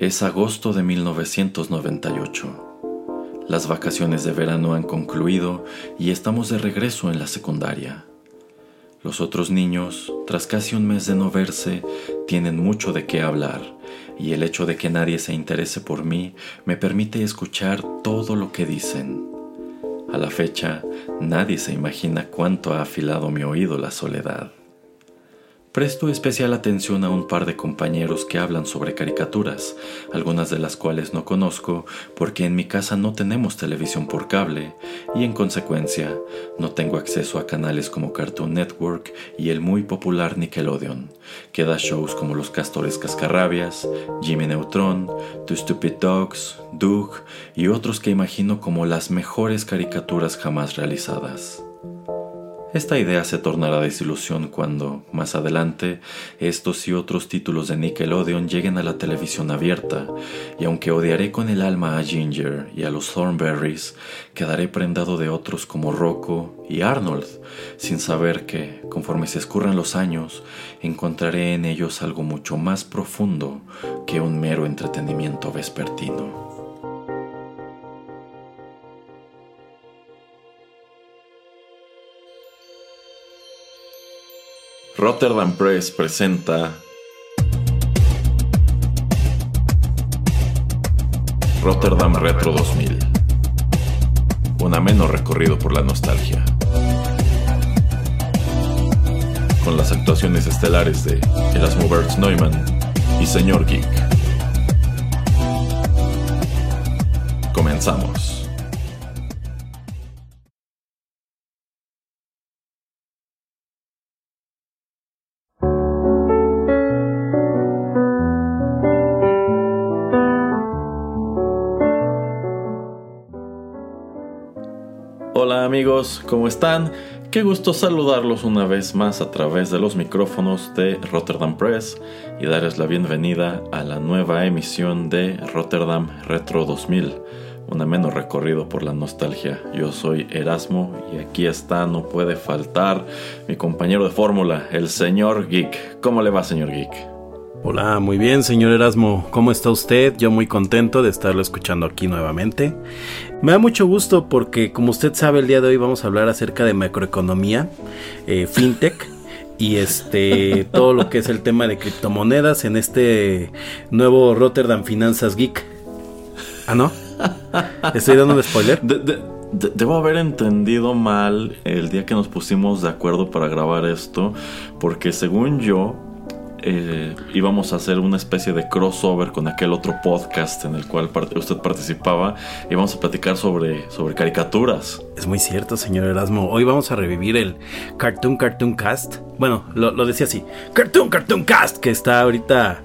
Es agosto de 1998. Las vacaciones de verano han concluido y estamos de regreso en la secundaria. Los otros niños, tras casi un mes de no verse, tienen mucho de qué hablar y el hecho de que nadie se interese por mí me permite escuchar todo lo que dicen. A la fecha, nadie se imagina cuánto ha afilado mi oído la soledad. Presto especial atención a un par de compañeros que hablan sobre caricaturas, algunas de las cuales no conozco porque en mi casa no tenemos televisión por cable y en consecuencia no tengo acceso a canales como Cartoon Network y el muy popular Nickelodeon, que da shows como Los Castores Cascarrabias, Jimmy Neutron, Two Stupid Dogs, Doug y otros que imagino como las mejores caricaturas jamás realizadas. Esta idea se tornará desilusión cuando, más adelante, estos y otros títulos de Nickelodeon lleguen a la televisión abierta, y aunque odiaré con el alma a Ginger y a los Thornberries, quedaré prendado de otros como Rocco y Arnold, sin saber que, conforme se escurran los años, encontraré en ellos algo mucho más profundo que un mero entretenimiento vespertino. Rotterdam Press presenta Rotterdam Retro 2000. Un ameno recorrido por la nostalgia. Con las actuaciones estelares de Erasmo Bertz Neumann y Señor Geek. Comenzamos. Amigos, ¿cómo están? Qué gusto saludarlos una vez más a través de los micrófonos de Rotterdam Press y darles la bienvenida a la nueva emisión de Rotterdam Retro 2000, un ameno recorrido por la nostalgia. Yo soy Erasmo y aquí está, no puede faltar, mi compañero de fórmula, el señor Geek. ¿Cómo le va, señor Geek? Hola, muy bien, señor Erasmo. ¿Cómo está usted? Yo muy contento de estarlo escuchando aquí nuevamente. Me da mucho gusto porque, como usted sabe, el día de hoy vamos a hablar acerca de macroeconomía, eh, fintech y este todo lo que es el tema de criptomonedas en este nuevo Rotterdam Finanzas Geek. ¿Ah, no? ¿Estoy dando un spoiler? debo haber entendido mal el día que nos pusimos de acuerdo para grabar esto, porque según yo, eh, íbamos a hacer una especie de crossover con aquel otro podcast en el cual usted participaba y a platicar sobre, sobre caricaturas. Es muy cierto, señor Erasmo. Hoy vamos a revivir el Cartoon Cartoon Cast. Bueno, lo, lo decía así. Cartoon Cartoon Cast, que está ahorita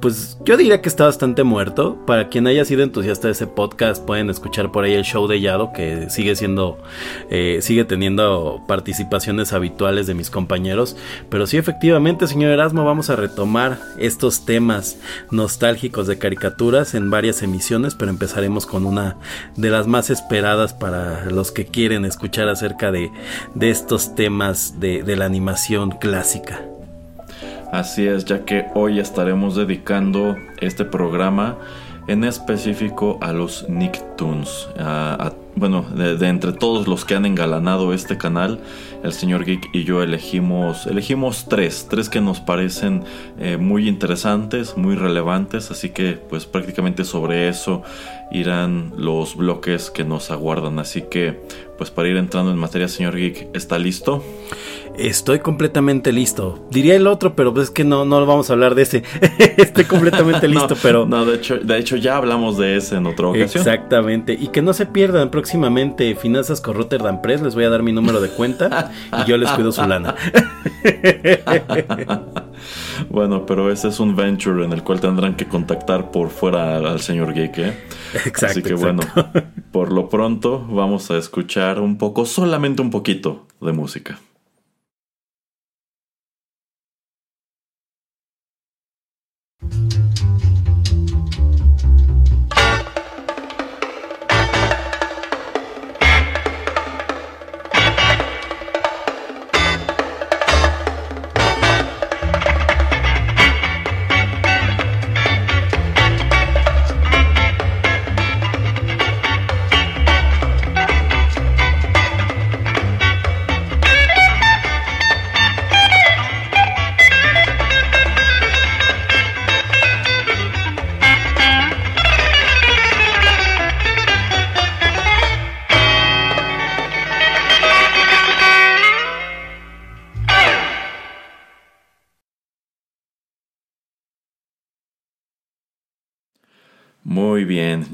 pues yo diría que está bastante muerto. Para quien haya sido entusiasta de ese podcast, pueden escuchar por ahí el show de Yado, que sigue siendo, eh, sigue teniendo participaciones habituales de mis compañeros. Pero sí, efectivamente, señor Erasmo, vamos a retomar estos temas nostálgicos de caricaturas en varias emisiones, pero empezaremos con una de las más esperadas para los que quieren escuchar acerca de, de estos temas de, de la animación clásica. Así es, ya que hoy estaremos dedicando este programa en específico a los Nicktoons. bueno, de, entre todos los que han engalanado este canal, el señor Geek y yo elegimos, elegimos tres, tres que nos parecen eh, muy interesantes, muy relevantes, así que pues prácticamente sobre eso irán los bloques que nos aguardan. Así que pues para ir entrando en materia, señor Geek, ¿está listo? Estoy completamente listo. Diría el otro, pero es que no, no vamos a hablar de ese. Estoy completamente listo, pero. No, de hecho, de hecho ya hablamos de ese en otra ocasión. Exactamente. Y que no se pierdan próximamente Finanzas con Rotterdam Press. Les voy a dar mi número de cuenta y yo les cuido su lana. bueno, pero ese es un venture en el cual tendrán que contactar por fuera al, señor Geek. ¿eh? Exacto. Así que bueno, por lo pronto vamos a escuchar un poco, solamente un poquito de música.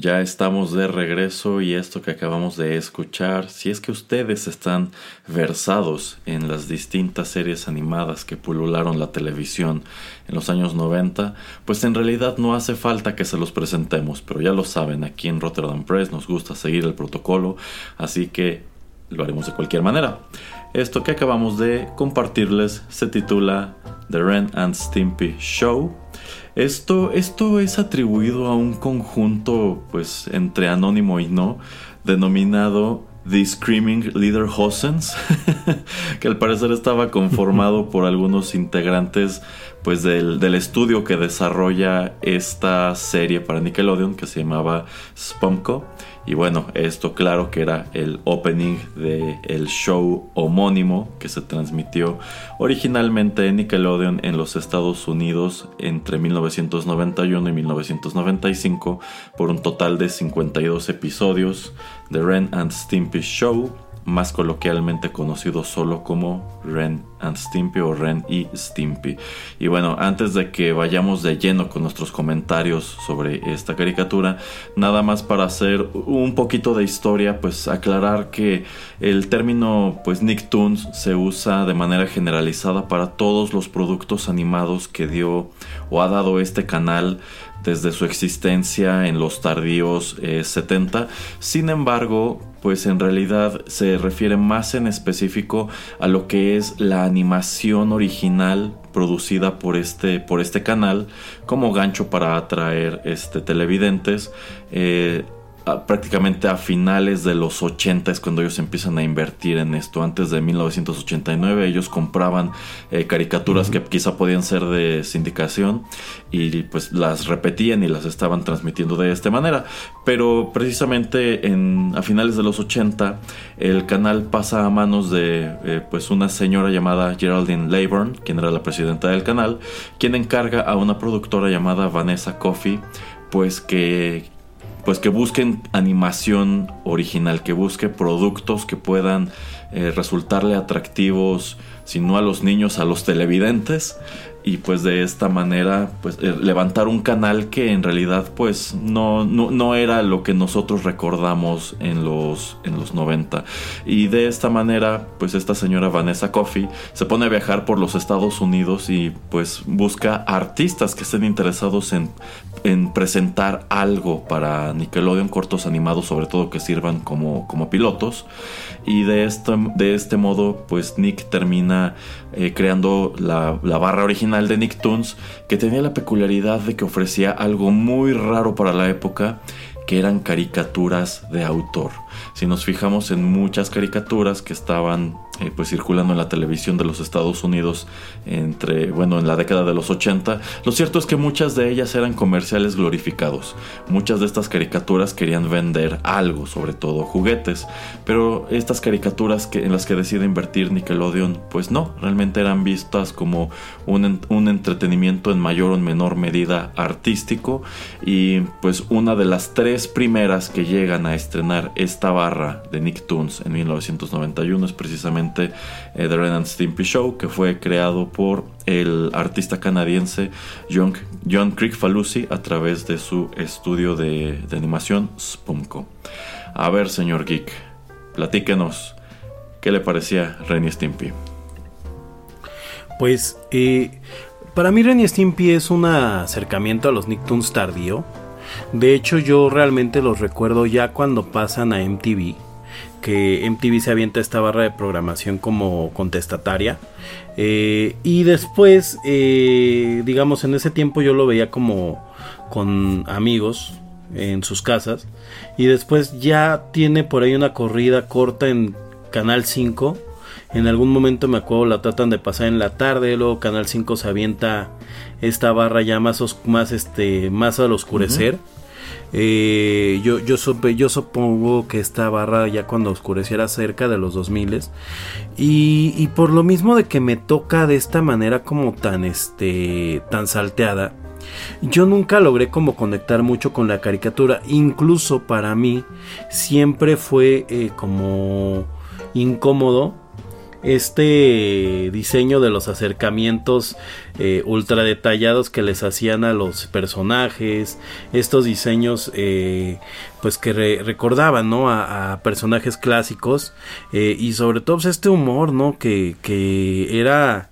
Ya estamos de regreso y esto que acabamos de escuchar, si es que ustedes están versados en las distintas series animadas que pulularon la televisión en los años 90, pues en realidad no hace falta que se los presentemos, pero ya lo saben, aquí en Rotterdam Press nos gusta seguir el protocolo, así que lo haremos de cualquier manera. Esto que acabamos de compartirles se titula The Ren and Stimpy Show esto, esto es atribuido a un conjunto, pues, entre anónimo y no, denominado The Screaming Leader Hossens, que al parecer estaba conformado por algunos integrantes pues del, del, estudio que desarrolla esta serie para Nickelodeon que se llamaba Spumco y bueno, esto claro que era el opening del el show homónimo que se transmitió originalmente en Nickelodeon en los Estados Unidos entre 1991 y 1995 por un total de 52 episodios de Ren and Stimpy Show más coloquialmente conocido solo como Ren and Stimpy o Ren y Stimpy. Y bueno, antes de que vayamos de lleno con nuestros comentarios sobre esta caricatura, nada más para hacer un poquito de historia, pues aclarar que el término pues Nicktoons se usa de manera generalizada para todos los productos animados que dio o ha dado este canal desde su existencia en los tardíos 70. Eh, Sin embargo, pues en realidad se refiere más en específico a lo que es la animación original producida por este, por este canal como gancho para atraer este, televidentes. Eh, prácticamente a finales de los 80 es cuando ellos empiezan a invertir en esto. Antes de 1989 ellos compraban eh, caricaturas que quizá podían ser de sindicación y pues las repetían y las estaban transmitiendo de esta manera. Pero precisamente en, a finales de los 80 el canal pasa a manos de eh, pues una señora llamada Geraldine Leyburn, quien era la presidenta del canal, quien encarga a una productora llamada Vanessa Coffey pues que pues que busquen animación original, que busque productos que puedan eh, resultarle atractivos, si no a los niños, a los televidentes y pues de esta manera pues eh, levantar un canal que en realidad pues no, no, era lo que nosotros recordamos en los, en los 90 y de esta manera pues esta señora Vanessa Coffey se pone a viajar por los Estados Unidos y pues busca artistas que estén interesados en, en presentar algo para Nickelodeon cortos animados sobre todo que sirvan como, como pilotos. Y de este, de este modo pues Nick termina eh, creando la, la barra original de Nicktoons que tenía la peculiaridad de que ofrecía algo muy raro para la época, que eran caricaturas de autor. Si nos fijamos en muchas caricaturas que estaban eh, pues circulando en la televisión de los Estados Unidos entre, bueno, en la década de los 80. Lo cierto es que muchas de ellas eran comerciales glorificados. Muchas de estas caricaturas querían vender algo, sobre todo juguetes. Pero estas caricaturas que, en las que decide invertir Nickelodeon, pues no, realmente eran vistas como un, un entretenimiento en mayor o en menor medida artístico. Y pues una de las tres primeras que llegan a estrenar esta barra de Nicktoons en 1991 es precisamente eh, The Ren and Stimpy Show, que fue creado por el artista canadiense John, John Crick Falusi a través de su estudio de, animación Spumco. A ver, señor Geek, platíquenos, ¿qué le parecía Ren Stimpy? Pues, eh, para mí Ren Stimpy es un acercamiento a los Nicktoons tardío. De hecho, yo realmente los recuerdo ya cuando pasan a MTV que MTV se avienta esta barra de programación como contestataria. Eh, y después, eh, digamos, en ese tiempo yo lo veía como con amigos en sus casas. Y después ya tiene por ahí una corrida corta en Canal 5. En algún momento me acuerdo la tratan de pasar en la tarde, luego Canal 5 se avienta esta barra ya más, más, este, más al oscurecer. Eh, yo, yo, yo supongo que esta barra ya cuando oscureciera cerca de los 2000 y, y por lo mismo de que me toca de esta manera como tan, este, tan salteada, yo nunca logré como conectar mucho con la caricatura. Incluso para mí siempre fue eh, como incómodo este diseño de los acercamientos eh, ultra detallados que les hacían a los personajes, estos diseños eh, pues que recordaban ¿no? a, personajes clásicos eh, y sobre todo pues, este humor ¿no? que, que era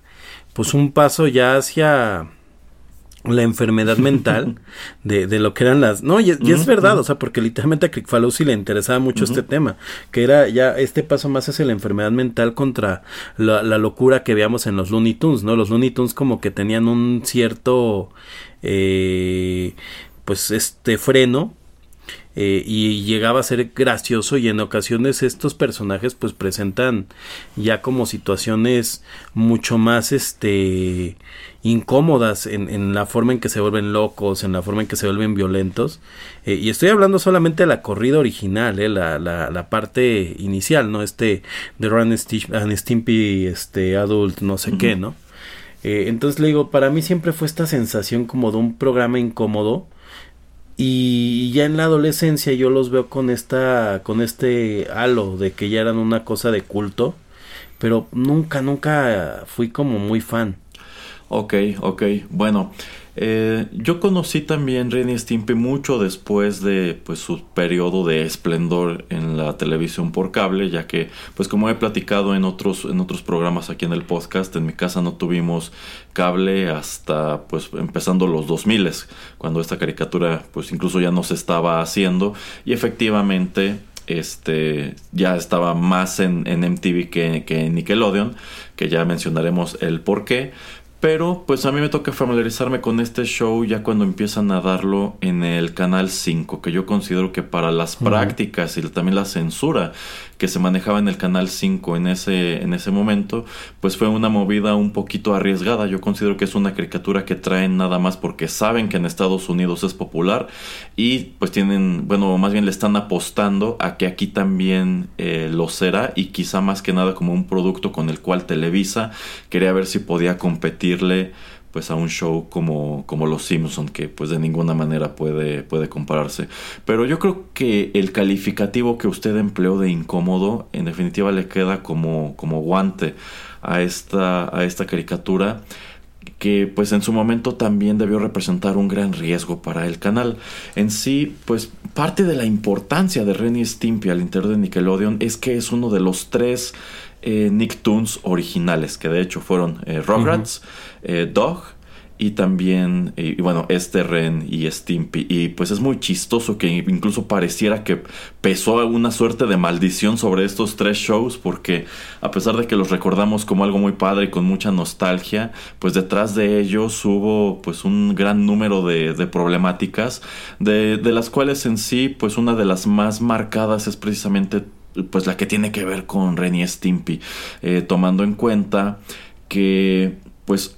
pues un paso ya hacia la enfermedad mental de, de, lo que eran las... No, y, es verdad, o sea, porque literalmente a Crick le interesaba mucho este tema, que era ya este paso más hacia la enfermedad mental contra la, la, locura que veíamos en los Looney Tunes, ¿no? Los Looney Tunes como que tenían un cierto... Eh, pues este freno eh, y llegaba a ser gracioso y en ocasiones estos personajes pues presentan ya como situaciones mucho más este incómodas en, en la forma en que se vuelven locos, en la forma en que se vuelven violentos eh, y estoy hablando solamente de la corrida original, eh, la, la, la parte inicial, ¿no? Este de Ron and Stimpy, este adult, no sé qué, ¿no? entonces le digo, para mí siempre fue esta sensación como de un programa incómodo y ya en la adolescencia yo los veo con esta con este halo de que ya eran una cosa de culto pero nunca nunca fui como muy fan. Ok ok bueno eh, yo conocí también Ren Stimpy mucho después de pues, su periodo de esplendor en la televisión por cable, ya que, pues como he platicado en otros, en otros programas aquí en el podcast, en mi casa no tuvimos cable hasta pues empezando los 2000 cuando esta caricatura pues incluso ya no se estaba haciendo y efectivamente este ya estaba más en, en MTV que, que en Nickelodeon, que ya mencionaremos el por qué. Pero pues a mí me toca familiarizarme con este show ya cuando empiezan a darlo en el canal 5, que yo considero que para las prácticas y también la censura que se manejaba en el canal 5 en ese, en ese momento, pues fue una movida un poquito arriesgada. Yo considero que es una caricatura que traen nada más porque saben que en Estados Unidos es popular y pues tienen, bueno, más bien le están apostando a que aquí también eh, lo será y quizá más que nada como un producto con el cual Televisa quería ver si podía pues a un show como, como Los Simpson que pues de ninguna manera puede, puede compararse. Pero yo creo que el calificativo que usted empleó de incómodo en definitiva le queda como, como guante a esta, a esta caricatura que pues en su momento también debió representar un gran riesgo para el canal. En sí, pues parte de la importancia de Renny Stimpy al interior de Nickelodeon es que es uno de los tres eh, Nicktoons originales, que de hecho fueron eh, Rugrats, eh, Dog y también, y, bueno, este Ren y Stimpy. Y pues es muy chistoso que incluso pareciera que pesó una suerte de maldición sobre estos tres shows, porque a pesar de que los recordamos como algo muy padre y con mucha nostalgia, pues detrás de ellos hubo pues un gran número de, de problemáticas, de, de las cuales en sí, pues una de las más marcadas es precisamente pues la que tiene que ver con Renny Stimpy, eh, tomando en cuenta que pues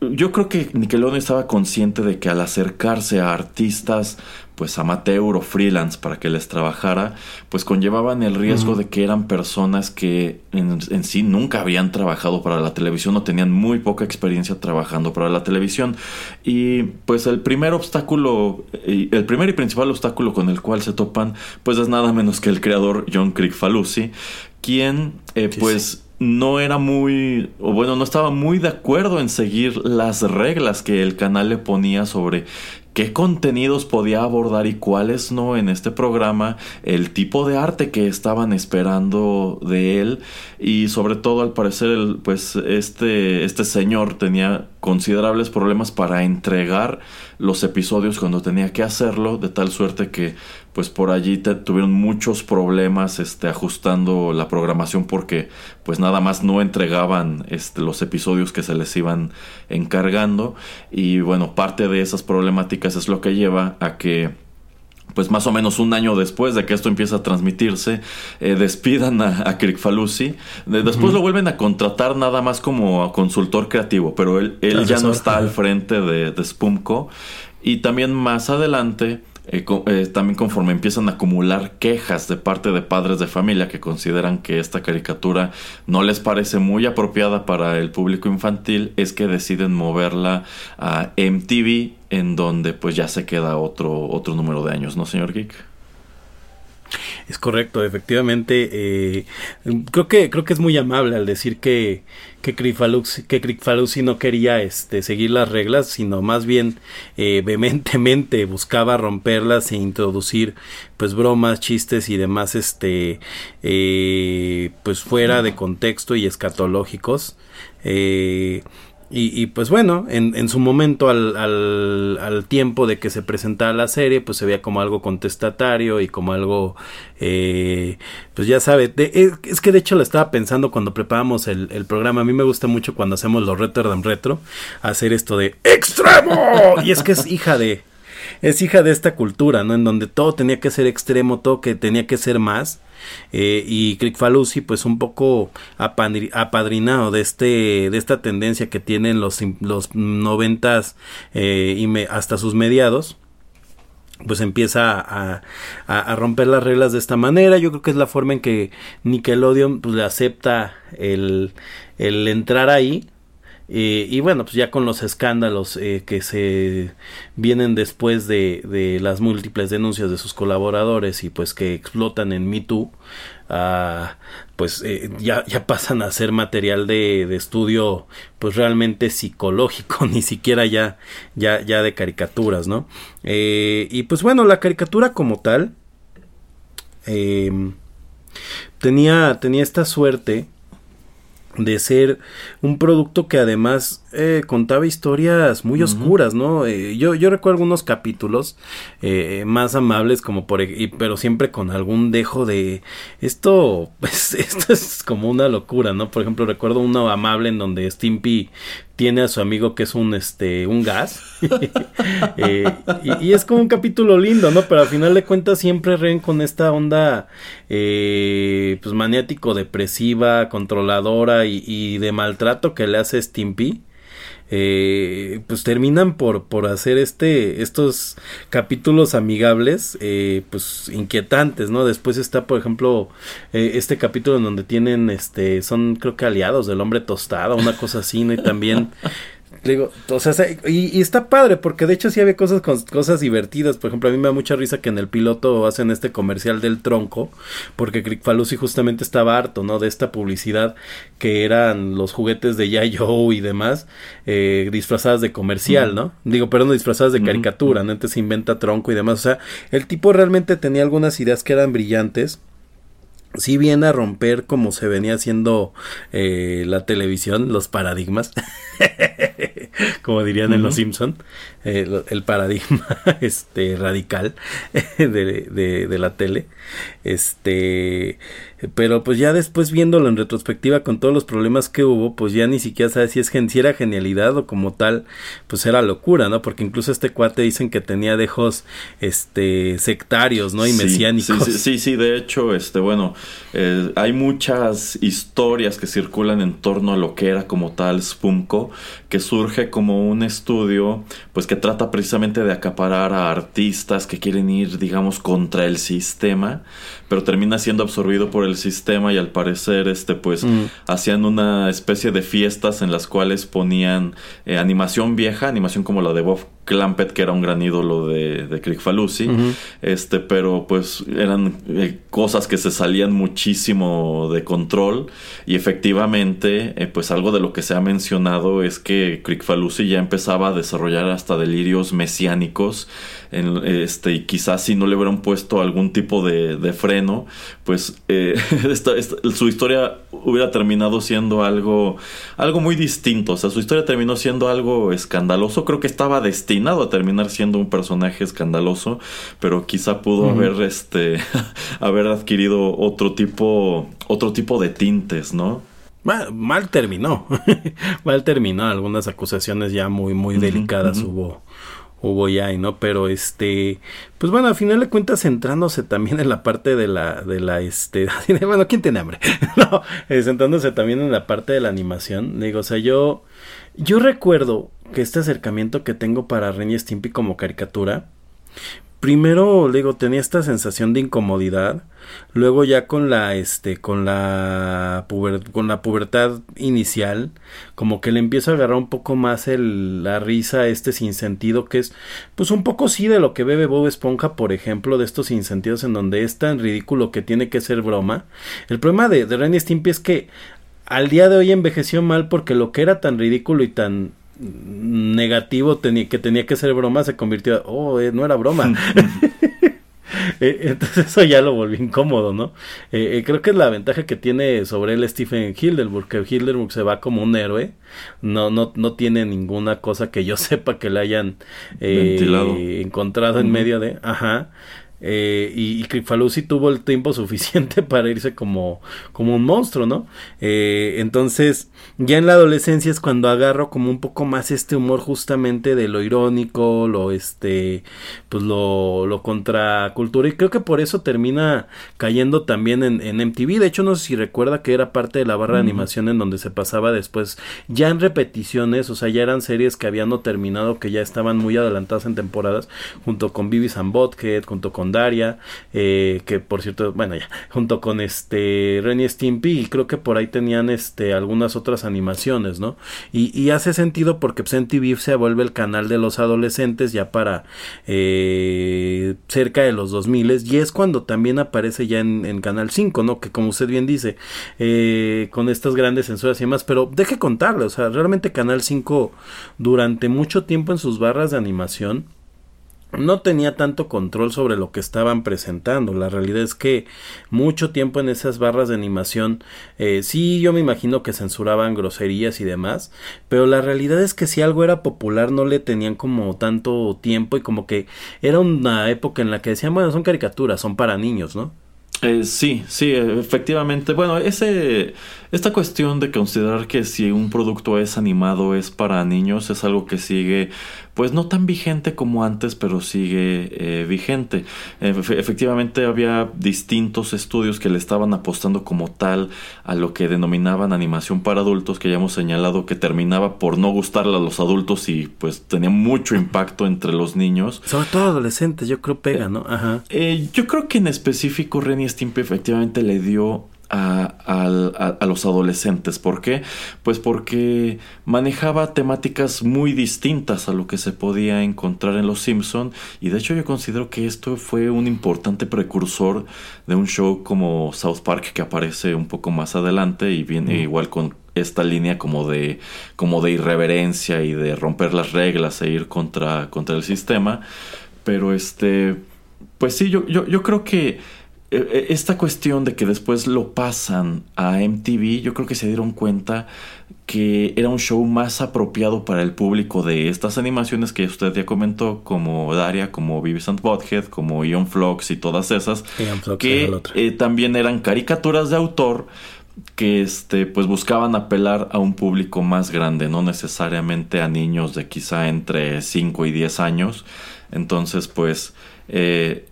yo creo que Nickelodeon estaba consciente de que al acercarse a artistas pues amateur o freelance para que les trabajara, pues conllevaban el riesgo de que eran personas que en, sí nunca habían trabajado para la televisión o tenían muy poca experiencia trabajando para la televisión. Y pues el primer obstáculo, el primer y principal obstáculo con el cual se topan, pues es nada menos que el creador John Crick quien eh, pues no era muy, o bueno, no estaba muy de acuerdo en seguir las reglas que el canal le ponía sobre qué contenidos podía abordar y cuáles no en este programa, el tipo de arte que estaban esperando de él. Y sobre todo al parecer pues este, este señor tenía considerables problemas para entregar los episodios cuando tenía que hacerlo de tal suerte que pues por allí tuvieron muchos problemas este, ajustando la programación porque pues nada más no entregaban este, los episodios que se les iban encargando. Y bueno parte de esas problemáticas es lo que lleva a que pues más o menos un año después de que esto empieza a transmitirse, eh, despidan a, a Crick después lo vuelven a contratar nada más como consultor creativo, pero él, él ya no está al frente de, de Spumco. Y también más adelante eh, eh, también conforme empiezan a acumular quejas de parte de padres de familia que consideran que esta caricatura no les parece muy apropiada para el público infantil, es que deciden moverla a MTV, en donde pues ya se queda otro, otro número de años, ¿no, señor Geek? Es correcto, efectivamente. Eh, creo que creo que es muy amable al decir que que que no quería este seguir las reglas, sino más bien eh, vehementemente buscaba romperlas e introducir pues bromas, chistes y demás este eh, pues fuera de contexto y escatológicos. Eh, y, pues bueno, en, en su momento al, al, al, tiempo de que se presentaba la serie, pues se veía como algo contestatario y como algo, eh, pues ya sabe, es, que de hecho lo estaba pensando cuando preparamos el, el, programa, a mí me gusta mucho cuando hacemos los Retro Retro, hacer esto de extremo, y es que es hija de, es hija de esta cultura, ¿no? En donde todo tenía que ser extremo, todo que tenía que ser más. Eh, y Falusi pues un poco apadrinado de este de esta tendencia que tienen los los noventas eh, y hasta sus mediados pues empieza a, a, romper las reglas de esta manera. Yo creo que es la forma en que Nickelodeon pues, le acepta el, el entrar ahí eh, y bueno, pues ya con los escándalos eh, que se vienen después de, de, las múltiples denuncias de sus colaboradores y pues que explotan en Me Too, ah, pues eh, ya, ya pasan a ser material de, de, estudio pues realmente psicológico, ni siquiera ya, ya, ya de caricaturas, ¿no? y pues bueno, la caricatura como tal tenía, tenía esta suerte de ser un producto que además eh, contaba historias muy oscuras, ¿no? Eh, yo, yo recuerdo algunos capítulos eh, más amables como por pero siempre con algún dejo de esto pues esto es como una locura, ¿no? Por ejemplo, recuerdo uno amable en donde Stimpy tiene a su amigo que es un este un gas. Eh, y, es como un capítulo lindo no pero al final de cuentas siempre Ren con esta onda eh, pues maniático depresiva controladora y, y, de maltrato que le hace Stimpy eh, pues terminan por, por hacer este, estos capítulos amigables, eh, pues inquietantes, ¿no? Después está, por ejemplo, eh, este capítulo en donde tienen, este, son creo que aliados del hombre tostado, una cosa así, ¿no? Y también digo, o sea, y, está padre, porque de hecho sí había cosas cosas divertidas. Por ejemplo, a mí me da mucha risa que en el piloto hacen este comercial del tronco, porque Crick Falusi justamente estaba harto, ¿no? De esta publicidad que eran los juguetes de Yayo y demás, eh, disfrazadas de comercial, ¿no? Digo, perdón, disfrazadas de caricatura, ¿no? Entonces inventa tronco y demás. O sea, el tipo realmente tenía algunas ideas que eran brillantes sí viene a romper como se venía haciendo eh, la televisión, los paradigmas, como dirían en Los Simpson, el paradigma este radical de, de, de, la tele, este, pero pues ya después viéndolo en retrospectiva con todos los problemas que hubo, pues ya ni siquiera sabes si es si era genialidad o como tal, pues era locura, ¿no? Porque incluso este cuate dicen que tenía dejos este sectarios, ¿no? Y mesiánicos. Sí, sí, sí, de hecho, este, bueno, eh, hay muchas historias que circulan en torno a lo que era como tal Spumco, que surge como un estudio, pues que trata precisamente de acaparar a artistas que quieren ir, digamos, contra el sistema, pero termina siendo absorbido por el sistema y al parecer este pues mm. hacían una especie de fiestas en las cuales ponían eh, animación vieja, animación como la de Bob Clampett, que era un gran ídolo de, de Crick Falusi, este, pero pues eran eh, cosas que se salían muchísimo de control y efectivamente, eh, pues algo de lo que se ha mencionado es que Crick Falusi ya empezaba a desarrollar hasta delirios mesiánicos, en, este, y quizás si no le hubieran puesto algún tipo de, de freno, pues eh, su historia hubiera terminado siendo algo, algo muy distinto, o sea, su historia terminó siendo algo escandaloso, creo que estaba destinado a terminar siendo un personaje escandaloso, pero quizá pudo haber este haber adquirido otro tipo otro tipo de tintes, ¿no? Mal, terminó. mal terminó. Algunas acusaciones ya muy, muy delicadas hubo hubo ya, ¿no? Pero este, pues bueno, al final de cuentas centrándose también en la parte de la, de la, este, bueno, ¿quién tiene hambre? no, eh, centrándose también en la parte de la animación, digo, o sea, yo, yo recuerdo que este acercamiento que tengo para Ren y Stimpy como caricatura, primero, le digo, tenía esta sensación de incomodidad. Luego ya con la, este, con la, con la pubertad inicial, como que le empiezo a agarrar un poco más el, la risa, este sinsentido que es, pues un poco sí de lo que bebe Bob Esponja, por ejemplo, de estos sinsentidos en donde es tan ridículo que tiene que ser broma. El problema de, de Ren Stimpy es que al día de hoy envejeció mal porque lo que era tan ridículo y tan negativo tenía, que tenía que ser broma se convirtió, oh, eh, no era broma. Eh, entonces eso ya lo volvió incómodo, ¿no? Eh, creo que es la ventaja que tiene sobre él Stephen Hildenburg, que Hildenburg se va como un héroe, no, no, no tiene ninguna cosa que yo sepa que le hayan encontrado en medio de, ajá, eh, y, y tuvo el tiempo suficiente para irse como, como un monstruo, ¿no? Eh, entonces, ya en la adolescencia es cuando agarro como un poco más este humor justamente de lo irónico, lo este, pues lo, lo contracultura. Y creo que por eso termina cayendo también en, en, MTV. De hecho, no sé si recuerda que era parte de la barra de animación en donde se pasaba después, ya en repeticiones, o sea, ya eran series que habían no terminado, que ya estaban muy adelantadas en temporadas, junto con Vivis and Bothead, junto con Daria, eh, que por cierto, bueno, ya, junto con este Renny Stimpy, y creo que por ahí tenían este algunas otras animaciones, ¿no? Y, hace sentido porque pues, TV se vuelve el canal de los adolescentes ya para eh, cerca de los 2000 y es cuando también aparece ya en, Canal 5, ¿no? Que como usted bien dice, eh, con estas grandes censuras y demás, pero deje contarle, o sea, realmente Canal 5 durante mucho tiempo en sus barras de animación no tenía tanto control sobre lo que estaban presentando. La realidad es que mucho tiempo en esas barras de animación, eh, sí, yo me imagino que censuraban groserías y demás, pero la realidad es que si algo era popular no le tenían como tanto tiempo y como que era una época en la que decían, bueno, son caricaturas, son para niños, ¿no? Eh, sí, sí, efectivamente. Bueno, ese, esta cuestión de considerar que si un producto es animado es para niños es algo que sigue pues no tan vigente como antes, pero sigue eh, vigente. efectivamente había distintos estudios que le estaban apostando como tal a lo que denominaban animación para adultos, que ya hemos señalado que terminaba por no gustarle a los adultos y pues tenía mucho impacto entre los niños. Sobre todo adolescentes, yo creo pega, ¿no? Ajá. Eh, yo creo que en específico Renny Stimpy efectivamente le dio a, los adolescentes. ¿Por qué? Pues porque manejaba temáticas muy distintas a lo que se podía encontrar en Los Simpson y de hecho yo considero que esto fue un importante precursor de un show como South Park que aparece un poco más adelante y viene igual con esta línea como de como de irreverencia y de romper las reglas e ir contra contra el sistema pero este pues sí yo yo, yo creo que esta cuestión de que después lo pasan a MTV, yo creo que se dieron cuenta que era un show más apropiado para el público de estas animaciones que usted ya comentó, como Daria, como Beavis and Butthead, como Ion Flux y todas esas, que eh, también eran caricaturas de autor que este pues buscaban apelar a un público más grande, no necesariamente a niños de quizá entre 5 y 10 años. Entonces, pues eh,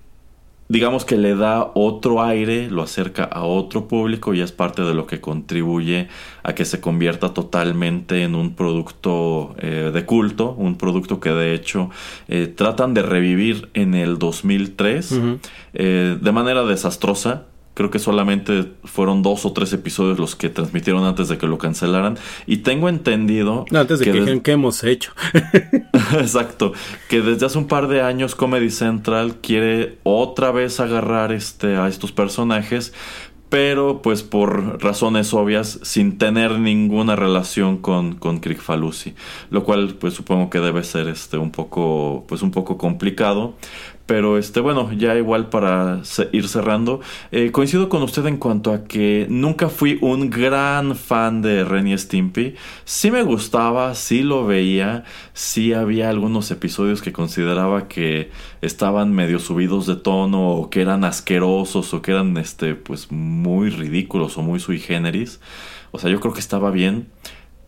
digamos que le da otro aire, lo acerca a otro público y es parte de lo que contribuye a que se convierta totalmente en un producto eh, de culto, un producto que de hecho eh, tratan de revivir en el 2003 eh, de manera desastrosa. Creo que solamente fueron dos o tres episodios los que transmitieron antes de que lo cancelaran. Y tengo entendido. antes de que, dijeran qué hemos hecho. Exacto. Que desde hace un par de años Comedy Central quiere otra vez agarrar este, a estos personajes. Pero pues por razones obvias, sin tener ninguna relación con, con Crick Lo cual pues supongo que debe ser este un poco. Pues un poco complicado. Pero este, bueno, ya igual para ir cerrando, eh, coincido con usted en cuanto a que nunca fui un gran fan de Renny Stimpy. Sí me gustaba, sí lo veía, sí había algunos episodios que consideraba que estaban medio subidos de tono o que eran asquerosos o que eran este, pues muy ridículos o muy sui generis. O sea, yo creo que estaba bien.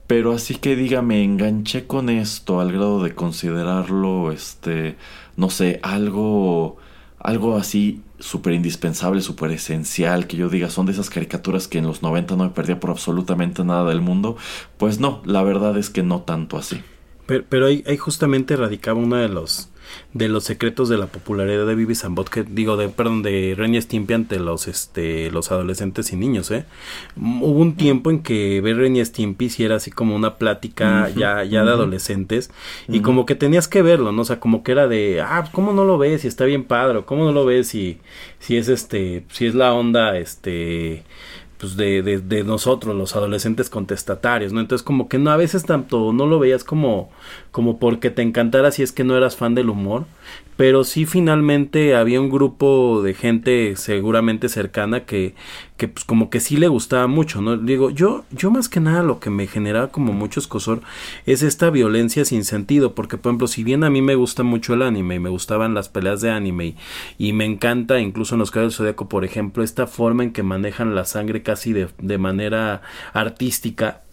Pero así que diga, me enganché con esto al grado de considerarlo, este, no sé, algo, algo así súper indispensable, súper esencial, que yo diga, son de esas caricaturas que en los 90 no me perdía por absolutamente nada del mundo, pues no, la verdad es que no tanto así. Pero, pero ahí, ahí, justamente radicaba uno de los de los secretos de la popularidad de Vivi Zambot, que digo, de, perdón, de Ren y Stimpy ante los, este, los adolescentes y niños, ¿eh? Hubo un tiempo en que ver Ren y Stimpy si era así como una plática ya, ya de adolescentes y como que tenías que verlo, ¿no? O sea, como que era de, ah, ¿cómo no lo ves? Si está bien padre, ¿cómo no lo ves? Si, si es este, si es la onda, este, pues de, de, de, nosotros, los adolescentes contestatarios, ¿no? Entonces como que no, a veces tanto no lo veías como, como porque te encantara si es que no eras fan del humor, pero sí finalmente había un grupo de gente seguramente cercana que, que pues como que sí le gustaba mucho, ¿no? Digo, yo, yo más que nada lo que me generaba como mucho escosor es esta violencia sin sentido, porque por ejemplo, si bien a mí me gusta mucho el anime y me gustaban las peleas de anime y, me encanta incluso en los casos del Zodíaco, por ejemplo, esta forma en que manejan la sangre casi de, de manera artística,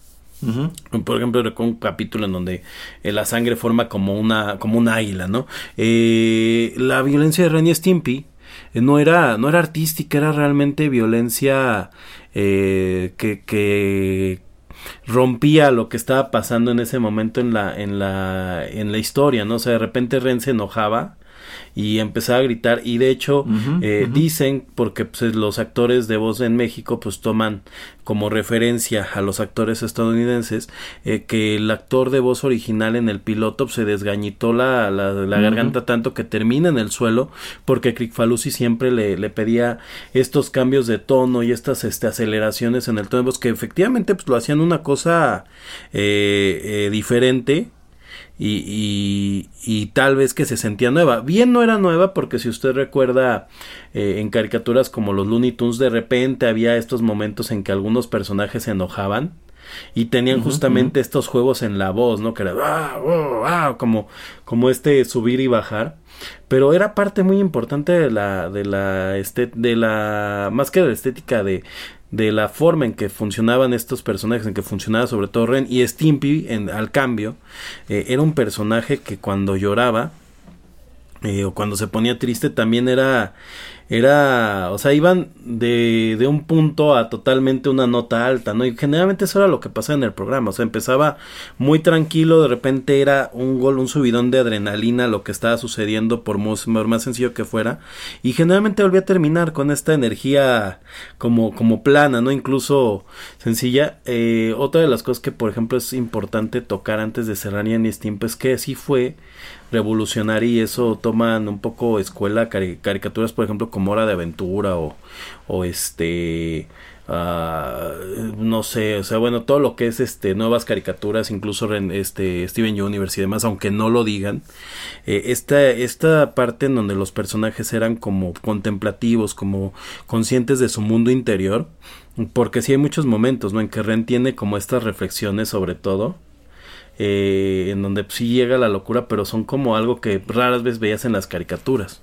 por ejemplo, recuerdo un capítulo en donde eh, la sangre forma como una, como un águila, ¿no? Eh, la violencia de Ren Stimpy eh, no era, no era artística, era realmente violencia que, que rompía lo que estaba pasando en ese momento en la, en la, en la historia, ¿no? O sea, de repente Ren se enojaba y empezaba a gritar. Y de hecho eh, dicen porque pues, los actores de voz en México pues toman como referencia a los actores estadounidenses eh, que el actor de voz original en el piloto pues, se desgañitó la, la, garganta tanto que termina en el suelo porque Falusi siempre le, le, pedía estos cambios de tono y estas este, aceleraciones en el tono de voz que efectivamente pues lo hacían una cosa eh, diferente y, y, tal vez que se sentía nueva. Bien no era nueva porque si usted recuerda eh, en caricaturas como los Looney Tunes de repente había estos momentos en que algunos personajes se enojaban y tenían justamente estos juegos en la voz, ¿no? Que era ah, oh, ah", como, como este subir y bajar. Pero era parte muy importante de la, de la, este, de la, más que de la estética de, de la forma en que funcionaban estos personajes, en que funcionaba sobre todo Ren y Stimpy en, al cambio, eh, era un personaje que cuando lloraba eh, o cuando se ponía triste también era era, o sea, iban de, de un punto a totalmente una nota alta, ¿no? Y generalmente eso era lo que pasaba en el programa, o sea, empezaba muy tranquilo, de repente era un gol, un subidón de adrenalina, lo que estaba sucediendo por más, más sencillo que fuera, y generalmente volvía a terminar con esta energía como, como plana, ¿no? Incluso sencilla. Eh, otra de las cosas que, por ejemplo, es importante tocar antes de cerrar en Steam, pues que sí fue revolucionaria y eso toman un poco escuela caricaturas por ejemplo como Hora de Aventura o, o este uh, no sé o sea bueno todo lo que es este nuevas caricaturas incluso este Steven Universe y demás aunque no lo digan eh, esta esta parte en donde los personajes eran como contemplativos como conscientes de su mundo interior porque sí hay muchos momentos no en que Ren tiene como estas reflexiones sobre todo eh, en donde sí llega la locura, pero son como algo que raras veces veías en las caricaturas.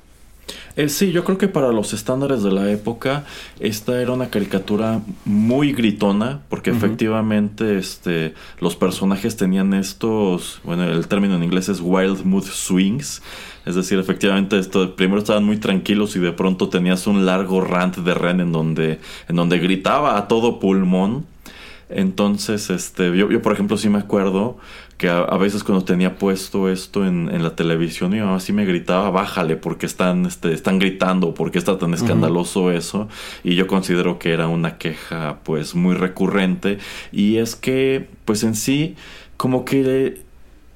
Eh, sí, yo creo que para los estándares de la época, esta era una caricatura muy gritona, porque efectivamente este, los personajes tenían estos, bueno, el término en inglés es wild mood swings, es decir, efectivamente, esto, primero estaban muy tranquilos y de pronto tenías un largo rant de Ren en donde, en donde gritaba a todo pulmón. Entonces, este, yo, yo por ejemplo sí me acuerdo que a, veces cuando tenía puesto esto en, en, la televisión, mi mamá sí me gritaba, bájale, porque están, este, están gritando, porque está tan escandaloso eso. Y yo considero que era una queja pues muy recurrente. Y es que, pues en sí, como que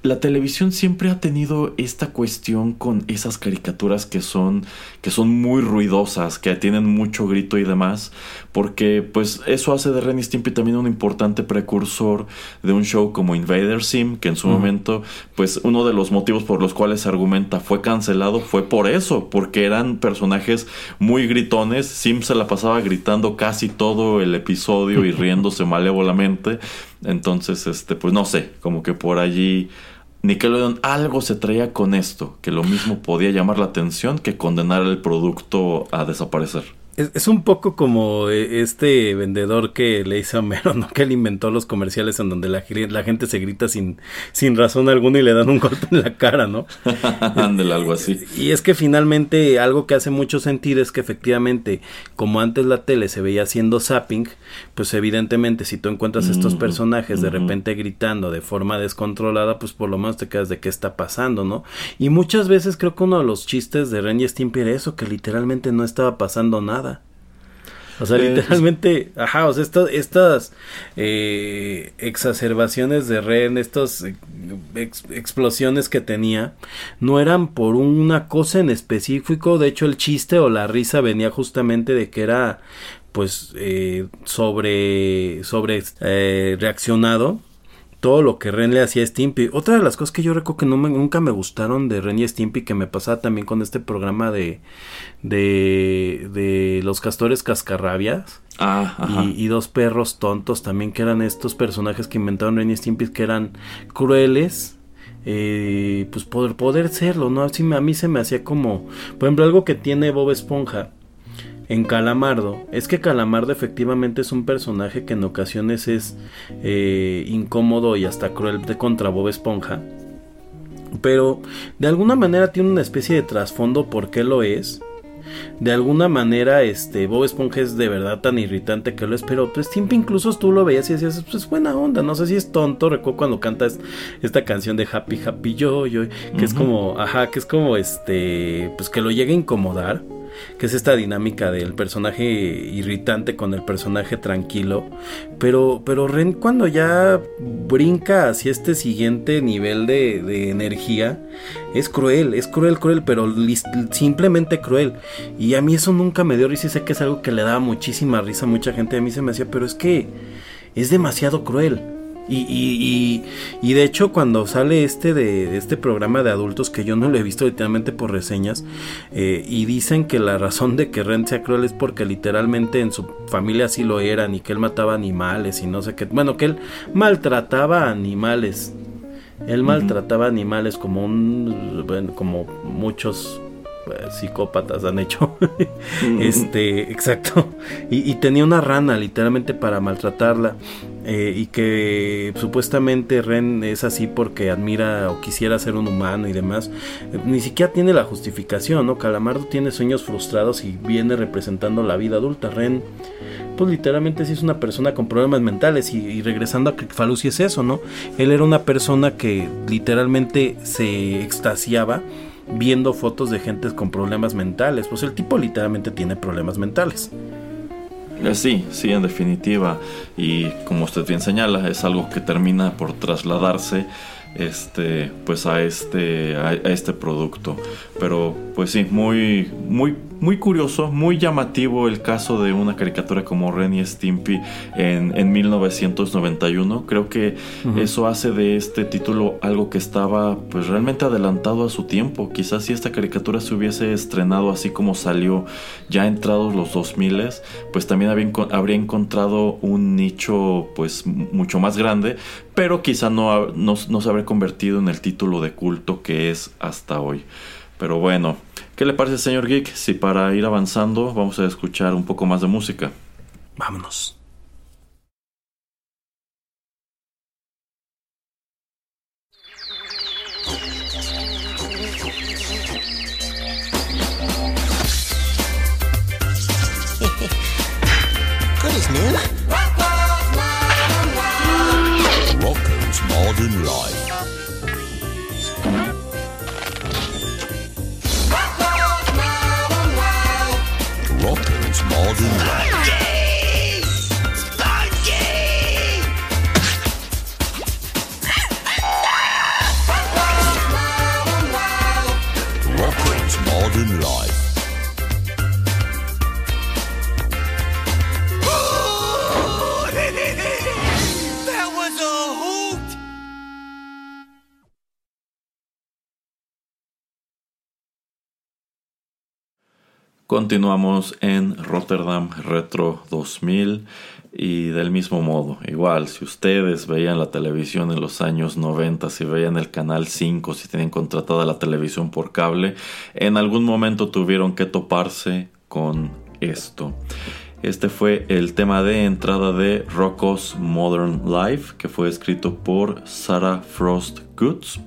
la televisión siempre ha tenido esta cuestión con esas caricaturas que son que son muy ruidosas, que tienen mucho grito y demás, porque pues eso hace de Ren y Stimpy también un importante precursor de un show como Invader Sim, que en su momento pues uno de los motivos por los cuales se argumenta fue cancelado fue por eso, porque eran personajes muy gritones, Sim se la pasaba gritando casi todo el episodio y riéndose malévolamente, entonces este pues no sé, como que por allí Nickelodeon algo se traía con esto, que lo mismo podía llamar la atención que condenar el producto a desaparecer. Es, un poco como eh, este vendedor que le hizo a Homero, ¿no? Que él inventó los comerciales en donde la, la, gente se grita sin, sin razón alguna y le dan un golpe en la cara, ¿no? Ándale, algo así. Y es que finalmente algo que hace mucho sentido es que efectivamente, como antes la tele se veía haciendo zapping, pues evidentemente si tú encuentras estos personajes de repente gritando de forma descontrolada, pues por lo menos te quedas de qué está pasando, ¿no? Y muchas veces creo que uno de los chistes de Ren y Stimpy era eso, que literalmente no estaba pasando nada. O sea, literalmente, ajá, o sea, estas eh, exacerbaciones de Ren, estas eh, explosiones que tenía, no eran por una cosa en específico, de hecho el chiste o la risa venía justamente de que era pues eh, sobre sobre reaccionado todo lo que Ren le hacía a Stimpy. Otra de las cosas que yo recuerdo que no nunca me gustaron de Ren y Stimpy, que me pasaba también con este programa de, de, de los castores cascarrabias. Ah, y, dos perros tontos también, que eran estos personajes que inventaron Ren y Stimpy, que eran crueles. Eh, pues poder, poder serlo, ¿no? Así a mí se me hacía como, por ejemplo, algo que tiene Bob Esponja en Calamardo es que Calamardo efectivamente es un personaje que en ocasiones es eh, incómodo y hasta cruel de contra Bob Esponja. Pero de alguna manera tiene una especie de trasfondo por qué lo es. De alguna manera, este Bob Esponja es de verdad tan irritante que lo es, pero pues siempre incluso tú lo veías y decías, pues buena onda, no sé si es tonto, recuerdo cuando cantas esta canción de Happy Happy Yo, yo que es como, ajá, que es como este, pues que lo llega a incomodar que es esta dinámica del personaje irritante con el personaje tranquilo, pero, pero Ren cuando ya brinca hacia este siguiente nivel de, energía, es cruel, es cruel, cruel, pero simplemente cruel. Y a mí eso nunca me dio risa y sé que es algo que le daba muchísima risa a mucha gente, a mí se me hacía, pero es que es demasiado cruel. Y, y, y, de hecho cuando sale este de, este programa de adultos que yo no lo he visto literalmente por reseñas eh, y dicen que la razón de que Ren sea cruel es porque literalmente en su familia así lo eran y que él mataba animales y no sé qué bueno que él maltrataba animales él maltrataba animales como un bueno, como muchos eh, psicópatas han hecho. este, exacto. Y, tenía una rana literalmente para maltratarla. Eh, y que supuestamente Ren es así porque admira o quisiera ser un humano y demás. Eh, ni siquiera tiene la justificación, ¿no? Calamardo tiene sueños frustrados y viene representando la vida adulta. Ren, pues literalmente sí es una persona con problemas mentales. Y, regresando a Falusi es eso, ¿no? Él era una persona que literalmente se extasiaba viendo fotos de gente con problemas mentales. Pues el tipo literalmente tiene problemas mentales. Eh, sí, sí, en definitiva. Y como usted bien señala, es algo que termina por trasladarse este pues a este a, este producto pero pues sí muy muy muy curioso muy llamativo el caso de una caricatura como Ren y Stimpy en, en 1991 creo que eso hace de este título algo que estaba pues realmente adelantado a su tiempo. Quizás si esta caricatura se hubiese estrenado así como salió ya entrados los 2000 pues también habría encontrado un nicho pues mucho más grande pero quizá no, no, se habría convertido en el título de culto que es hasta hoy. Pero bueno, ¿qué le parece señor Geek si para ir avanzando vamos a escuchar un poco más de música? Vámonos. Continuamos en Rotterdam Retro 2000 y del mismo modo, igual, si ustedes veían la televisión en los años 90, si veían el canal 5, si tenían contratada la televisión por cable, en algún momento tuvieron que toparse con esto. Este fue el tema de entrada de Rocco's Modern Life, que fue escrito por Sarah Frost Goods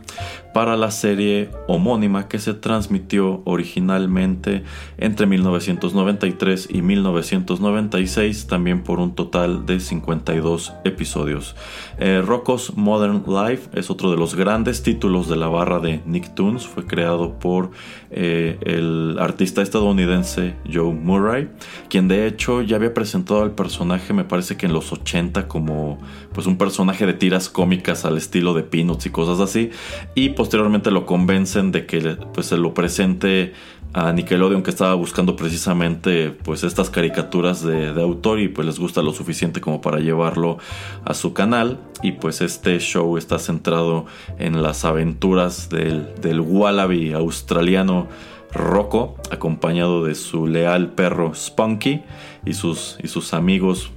para la serie homónima que se transmitió originalmente entre 1993 y 1996, también por un total de 52 episodios. Eh, Rocco's Modern Life es otro de los grandes títulos de la barra de Nicktoons, fue creado por eh, el artista estadounidense Joe Murray, quien de hecho ya había presentado al personaje, me parece que en los 80 como pues un personaje de tiras cómicas al estilo de Peanuts y cosas así, y posteriormente lo convencen de que pues, se lo presente a Nickelodeon que estaba buscando precisamente pues estas caricaturas de, autor y pues les gusta lo suficiente como para llevarlo a su canal y pues este show está centrado en las aventuras del, del wallaby australiano Rocco, acompañado de su leal perro Spunky y sus, y sus amigos,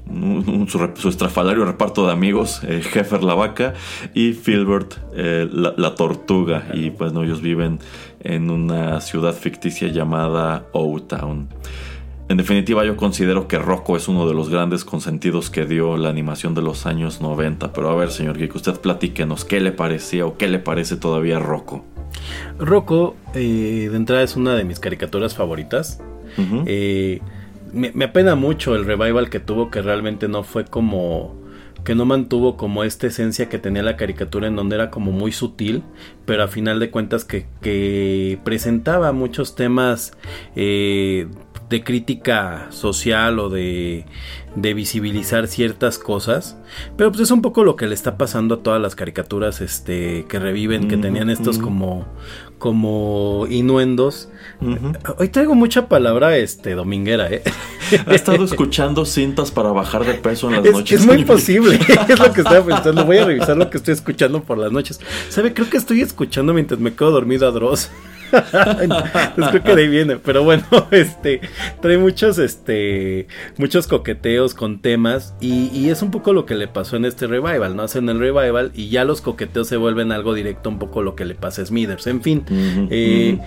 su, estrafalario reparto de amigos, eh, la vaca y Filbert eh, la, tortuga. Y pues no, ellos viven en una ciudad ficticia llamada O-Town. En definitiva, yo considero que Rocco es uno de los grandes consentidos que dio la animación de los años 90. Pero a ver, señor Geek, usted platíquenos qué le parecía o qué le parece todavía Rocco. Rocco, eh, de entrada, es una de mis caricaturas favoritas. Eh, me, apena mucho el revival que tuvo, que realmente no fue como que no mantuvo como esta esencia que tenía la caricatura en donde era como muy sutil, pero a final de cuentas que, presentaba muchos temas eh, de crítica social o de, de, visibilizar ciertas cosas. Pero pues es un poco lo que le está pasando a todas las caricaturas este, que reviven, que tenían estos como, como inuendos. Hoy traigo mucha palabra este dominguera, ¿eh? Ha estado escuchando cintas para bajar de peso en las noches. Es muy posible, es lo que estaba pensando. Voy a revisar lo que estoy escuchando por las noches. ¿Sabe? Creo que estoy escuchando mientras me quedo dormido a Dross. creo que de ahí viene, pero bueno, este trae muchos, este, muchos coqueteos con temas y, es un poco lo que le pasó en este revival, ¿no? Hacen el revival y ya los coqueteos se vuelven algo directo, un poco lo que le pasa a Smithers, en fin. Eh,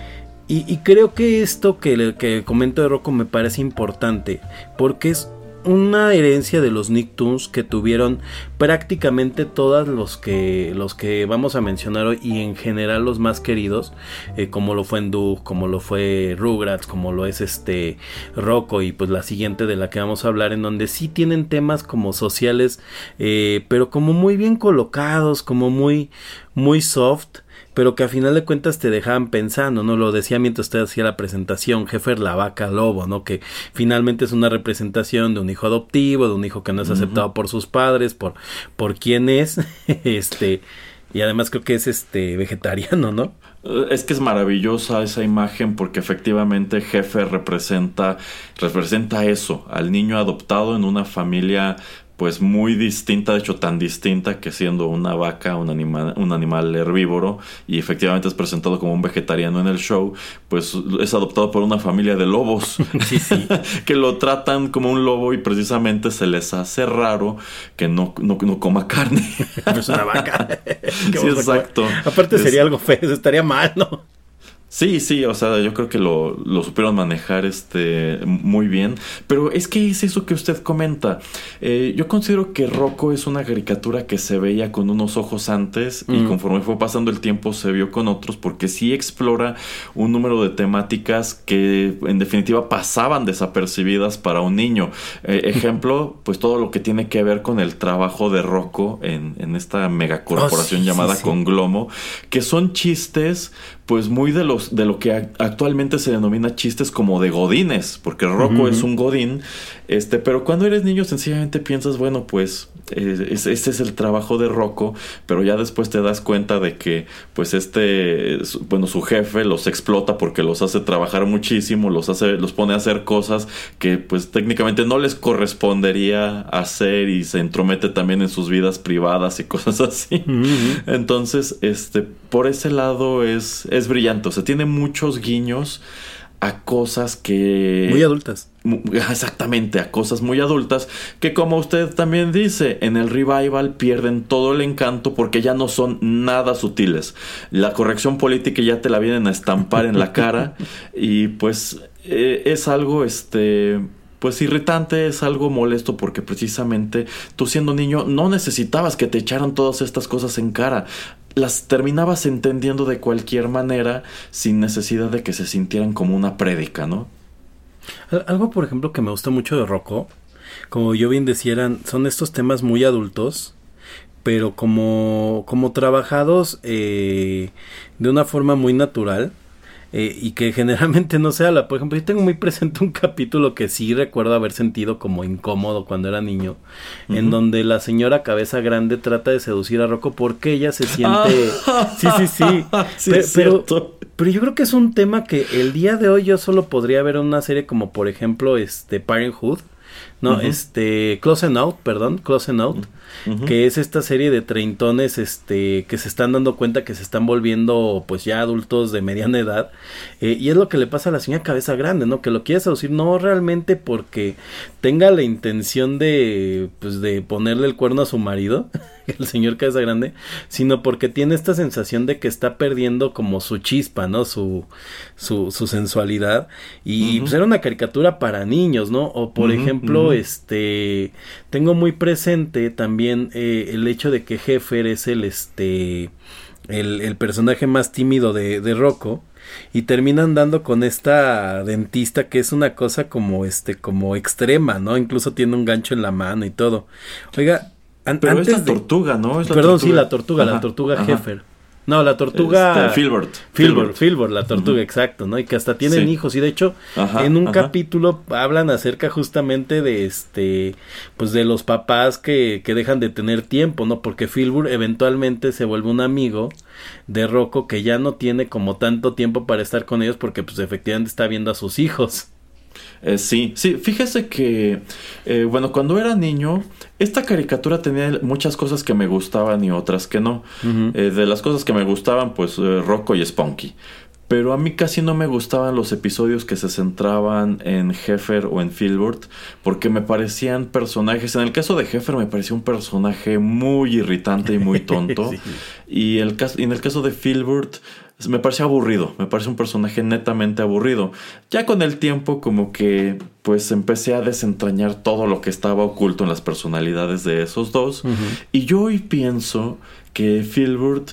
y, creo que esto que, que comento de Rocco me parece importante porque es una herencia de los Nicktoons que tuvieron prácticamente todos los que los que vamos a mencionar hoy y en general los más queridos eh, como lo fue Endu, como lo fue Rugrats, como lo es este Rocco y pues la siguiente de la que vamos a hablar en donde sí tienen temas como sociales eh, pero como muy bien colocados, como muy muy soft pero que a final de cuentas te dejaban pensando, ¿no? Lo decía mientras usted hacía la presentación, Jefer la vaca lobo, ¿no? Que finalmente es una representación de un hijo adoptivo, de un hijo que no es aceptado por sus padres, por, por quién es, este, y además creo que es este vegetariano, ¿no? Eh, es que es maravillosa esa imagen porque efectivamente Jefe representa, representa eso, al niño adoptado en una familia pues muy distinta, de hecho tan distinta que siendo una vaca, un animal, un animal herbívoro y efectivamente es presentado como un vegetariano en el show, pues es adoptado por una familia de lobos que lo tratan como un lobo y precisamente se les hace raro que no, no, coma carne. es una vaca. sí, exacto. Aparte sería algo feo, estaría mal, ¿no? Sí, sí, o sea, yo creo que lo, lo, supieron manejar este muy bien. Pero es que es eso que usted comenta. Eh, yo considero que Rocco es una caricatura que se veía con unos ojos antes y conforme fue pasando el tiempo se vio con otros porque sí explora un número de temáticas que en definitiva pasaban desapercibidas para un niño. Eh, ejemplo, pues todo lo que tiene que ver con el trabajo de Rocco en, en esta megacorporación oh, llamada Conglomo, que son chistes pues muy de los de lo que actualmente se denomina chistes como de godines, porque Rocco es un godín, este, pero cuando eres niño sencillamente piensas, bueno, pues eh, este es el trabajo de Rocco, pero ya después te das cuenta de que pues este bueno, su jefe los explota porque los hace trabajar muchísimo, los hace los pone a hacer cosas que pues técnicamente no les correspondería hacer y se entromete también en sus vidas privadas y cosas así. Entonces, este por ese lado es es brillante, o sea, tiene muchos guiños a cosas que... Muy adultas. Exactamente, a cosas muy adultas que como usted también dice, en el revival pierden todo el encanto porque ya no son nada sutiles. La corrección política ya te la vienen a estampar en la cara y pues eh, es algo este pues irritante, es algo molesto porque precisamente tú siendo niño no necesitabas que te echaran todas estas cosas en cara. Las terminabas entendiendo de cualquier manera sin necesidad de que se sintieran como una prédica, ¿no? Algo, por ejemplo, que me gusta mucho de Rocco, como yo bien decía, son estos temas muy adultos, pero como, como trabajados eh, de una forma muy natural eh, y que generalmente no se habla. Por ejemplo, yo tengo muy presente un capítulo que sí recuerdo haber sentido como incómodo cuando era niño, en donde la señora cabeza grande trata de seducir a Rocco porque ella se siente... sí, sí, sí. pero, pero, yo creo que es un tema que el día de hoy yo solo podría ver en una serie como por ejemplo este Parenthood. No, este, Close Out, perdón, Close Out, que es esta serie de treintones, este, que se están dando cuenta que se están volviendo, pues ya adultos de mediana edad, eh, y es lo que le pasa a la señora Cabeza Grande, ¿no? Que lo quiere seducir no realmente porque tenga la intención de, pues, de ponerle el cuerno a su marido, el señor Cabeza Grande, sino porque tiene esta sensación de que está perdiendo como su chispa, ¿no? Su, su, su sensualidad, y pues era una caricatura para niños, ¿no? O por ejemplo, este, tengo muy presente también eh, el hecho de que Heffer es el, este, el, personaje más tímido de, de Rocco y terminan dando con esta dentista que es una cosa como este como extrema, ¿no? Incluso tiene un gancho en la mano y todo. Oiga, Pero es la tortuga, ¿no? perdón, sí, la tortuga, la tortuga Heffer. No, la tortuga. Este, Filbert. Filbert. Filbert, la tortuga, exacto, ¿no? Y que hasta tienen hijos. Y de hecho, en un capítulo hablan acerca justamente de este. Pues de los papás que, que dejan de tener tiempo, ¿no? Porque Filbert eventualmente se vuelve un amigo de Rocco que ya no tiene como tanto tiempo para estar con ellos porque, pues efectivamente está viendo a sus hijos. Eh, sí, sí, fíjese que, eh, bueno, cuando era niño, esta caricatura tenía muchas cosas que me gustaban y otras que no. Eh, de las cosas que me gustaban, pues Rocco y Spunky. Pero a mí casi no me gustaban los episodios que se centraban en Heffer o en Filbert, porque me parecían personajes. En el caso de Heffer me parecía un personaje muy irritante y muy tonto. y, el, y en el caso de Filbert me parece aburrido, me parece un personaje netamente aburrido. Ya con el tiempo como que pues empecé a desentrañar todo lo que estaba oculto en las personalidades de esos dos y yo hoy pienso que Filbert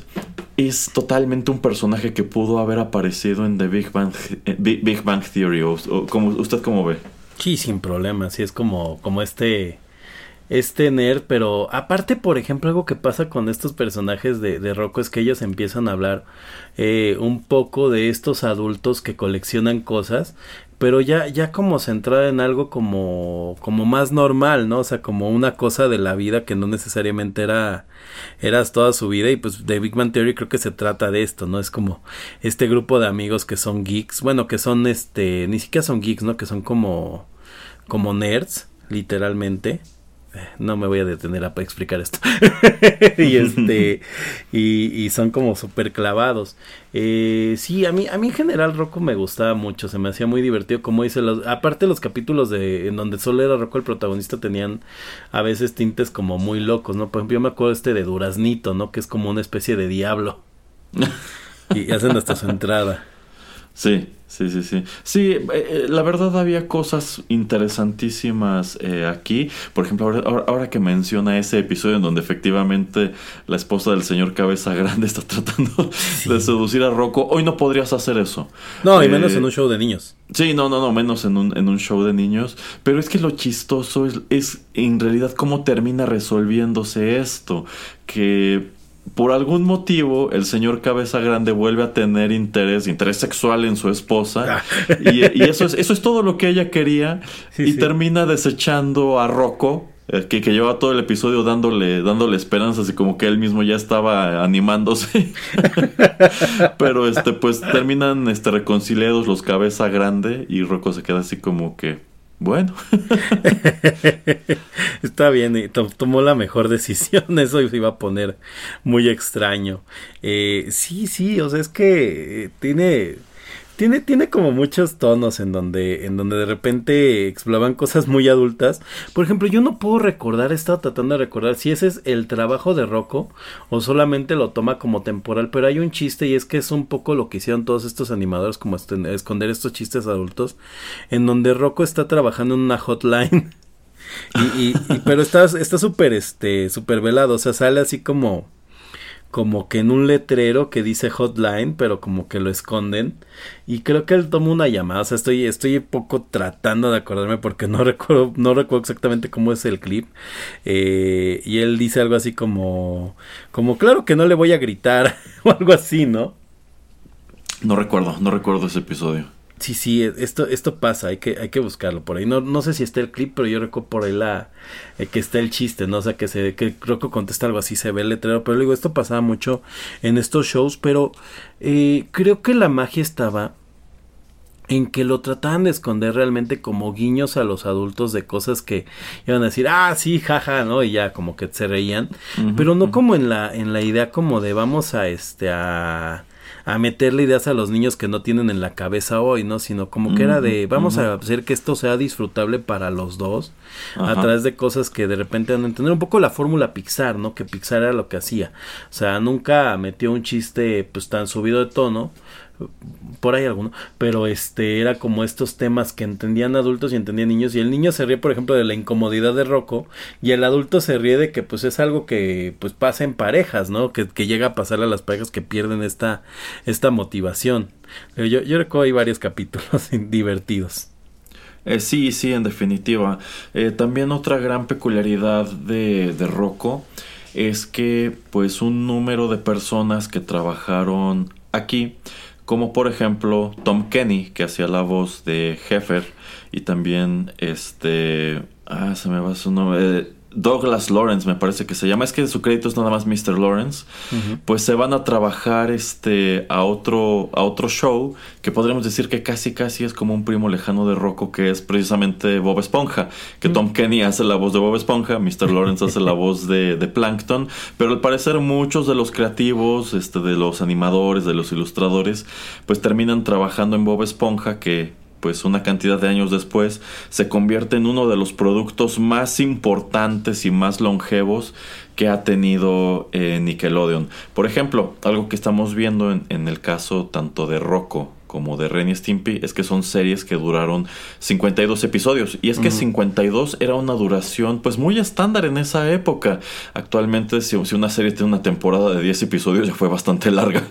es totalmente un personaje que pudo haber aparecido en The Big Bang, eh, Big, Bang Theory o, como usted cómo ve. Sí, sin problema, sí es como como este es tener, pero aparte, por ejemplo, algo que pasa con estos personajes de, de Rocco es que ellos empiezan a hablar eh, un poco de estos adultos que coleccionan cosas, pero ya, ya como centrada en algo como, como más normal, ¿no? O sea, como una cosa de la vida que no necesariamente era, eras toda su vida y pues de Big Man Theory creo que se trata de esto, ¿no? Es como este grupo de amigos que son geeks, bueno, que son este, ni siquiera son geeks, ¿no? Que son como, como nerds, literalmente no me voy a detener a explicar esto. y este y, son como súper clavados. Eh, sí, a mí, a mí en general Rocco me gustaba mucho, se me hacía muy divertido, como dice, los, aparte los capítulos de en donde solo era Rocco el protagonista tenían a veces tintes como muy locos, ¿no? Por ejemplo, yo me acuerdo este de Duraznito, ¿no? Que es como una especie de diablo. y hacen hasta su entrada. Sí, sí, sí, sí. Sí, eh, eh, la verdad había cosas interesantísimas eh, aquí. Por ejemplo, ahora, que menciona ese episodio en donde efectivamente la esposa del señor Cabeza Grande está tratando de seducir a Rocco, hoy no podrías hacer eso. No, y menos en un show de niños. Sí, no, no, no, menos en un, en un show de niños. Pero es que lo chistoso es, es en realidad cómo termina resolviéndose esto. Que por algún motivo el señor Cabeza Grande vuelve a tener interés, interés sexual en su esposa. Ah. y, eso, es, eso es todo lo que ella quería. y termina desechando a Rocco. Eh, que, que lleva todo el episodio dándole, dándole esperanzas y como que él mismo ya estaba animándose. Pero este, pues terminan este, reconciliados los cabeza grande y Rocco se queda así como que, bueno. Está bien, tomó la mejor decisión, eso iba a poner muy extraño. Eh, sí, sí, o sea, es que tiene tiene, tiene como muchos tonos en donde, en donde de repente exploraban cosas muy adultas. Por ejemplo, yo no puedo recordar, he estado tratando de recordar si ese es el trabajo de Rocco o solamente lo toma como temporal, pero hay un chiste y es que es un poco lo que hicieron todos estos animadores, como esconder estos chistes adultos, en donde Rocco está trabajando en una hotline. y, pero está súper, este, súper velado, o sea, sale así como como que en un letrero que dice hotline, pero como que lo esconden. Y creo que él toma una llamada. O sea, estoy, estoy poco tratando de acordarme porque no recuerdo, no recuerdo exactamente cómo es el clip. Eh, y él dice algo así como, como claro que no le voy a gritar o algo así, ¿no? No recuerdo, no recuerdo ese episodio. Sí, sí, esto, esto pasa, hay que, hay que buscarlo por ahí. No, no sé si está el clip, pero yo recuerdo por ahí la eh, que está el chiste, ¿no? O sea, que se, que creo que contesta algo así, se ve el letrero, pero digo, esto pasaba mucho en estos shows, pero eh, creo que la magia estaba en que lo trataban de esconder realmente como guiños a los adultos de cosas que iban a decir, ah, sí, jaja, ¿no? Y ya como que se reían, pero no como en la, en la idea como de vamos a este, a a meterle ideas a los niños que no tienen en la cabeza hoy, ¿no? Sino como que era de, vamos a hacer que esto sea disfrutable para los dos, a través de cosas que de repente van a entender un poco la fórmula Pixar, ¿no? Que Pixar era lo que hacía. O sea, nunca metió un chiste pues tan subido de tono, por ahí alguno, pero este era como estos temas que entendían adultos y entendían niños y el niño se ríe por ejemplo de la incomodidad de Rocco y el adulto se ríe de que pues es algo que pues pasa en parejas, ¿no? Que, llega a pasar a las parejas que pierden esta, esta motivación. Yo, yo recuerdo hay varios capítulos divertidos. Eh, sí, sí, en definitiva. Eh, también otra gran peculiaridad de, de Rocco es que pues un número de personas que trabajaron aquí como por ejemplo Tom Kenny que hacía la voz de Heffer y también este ah se me va su nombre Douglas Lawrence me parece que se llama, es que su crédito es nada más Mr. Lawrence, pues se van a trabajar este a otro a otro show que podríamos decir que casi casi es como un primo lejano de Rocco que es precisamente Bob Esponja, que Tom Kenny hace la voz de Bob Esponja, Mr. Lawrence hace la voz de, de, Plankton, pero al parecer muchos de los creativos, este de los animadores, de los ilustradores, pues terminan trabajando en Bob Esponja que pues una cantidad de años después, se convierte en uno de los productos más importantes y más longevos que ha tenido eh, Nickelodeon. Por ejemplo, algo que estamos viendo en, en el caso tanto de Rocco como de Ren y Stimpy es que son series que duraron 52 episodios. Y es que 52 era una duración pues muy estándar en esa época. Actualmente si, una serie tiene una temporada de 10 episodios ya fue bastante larga.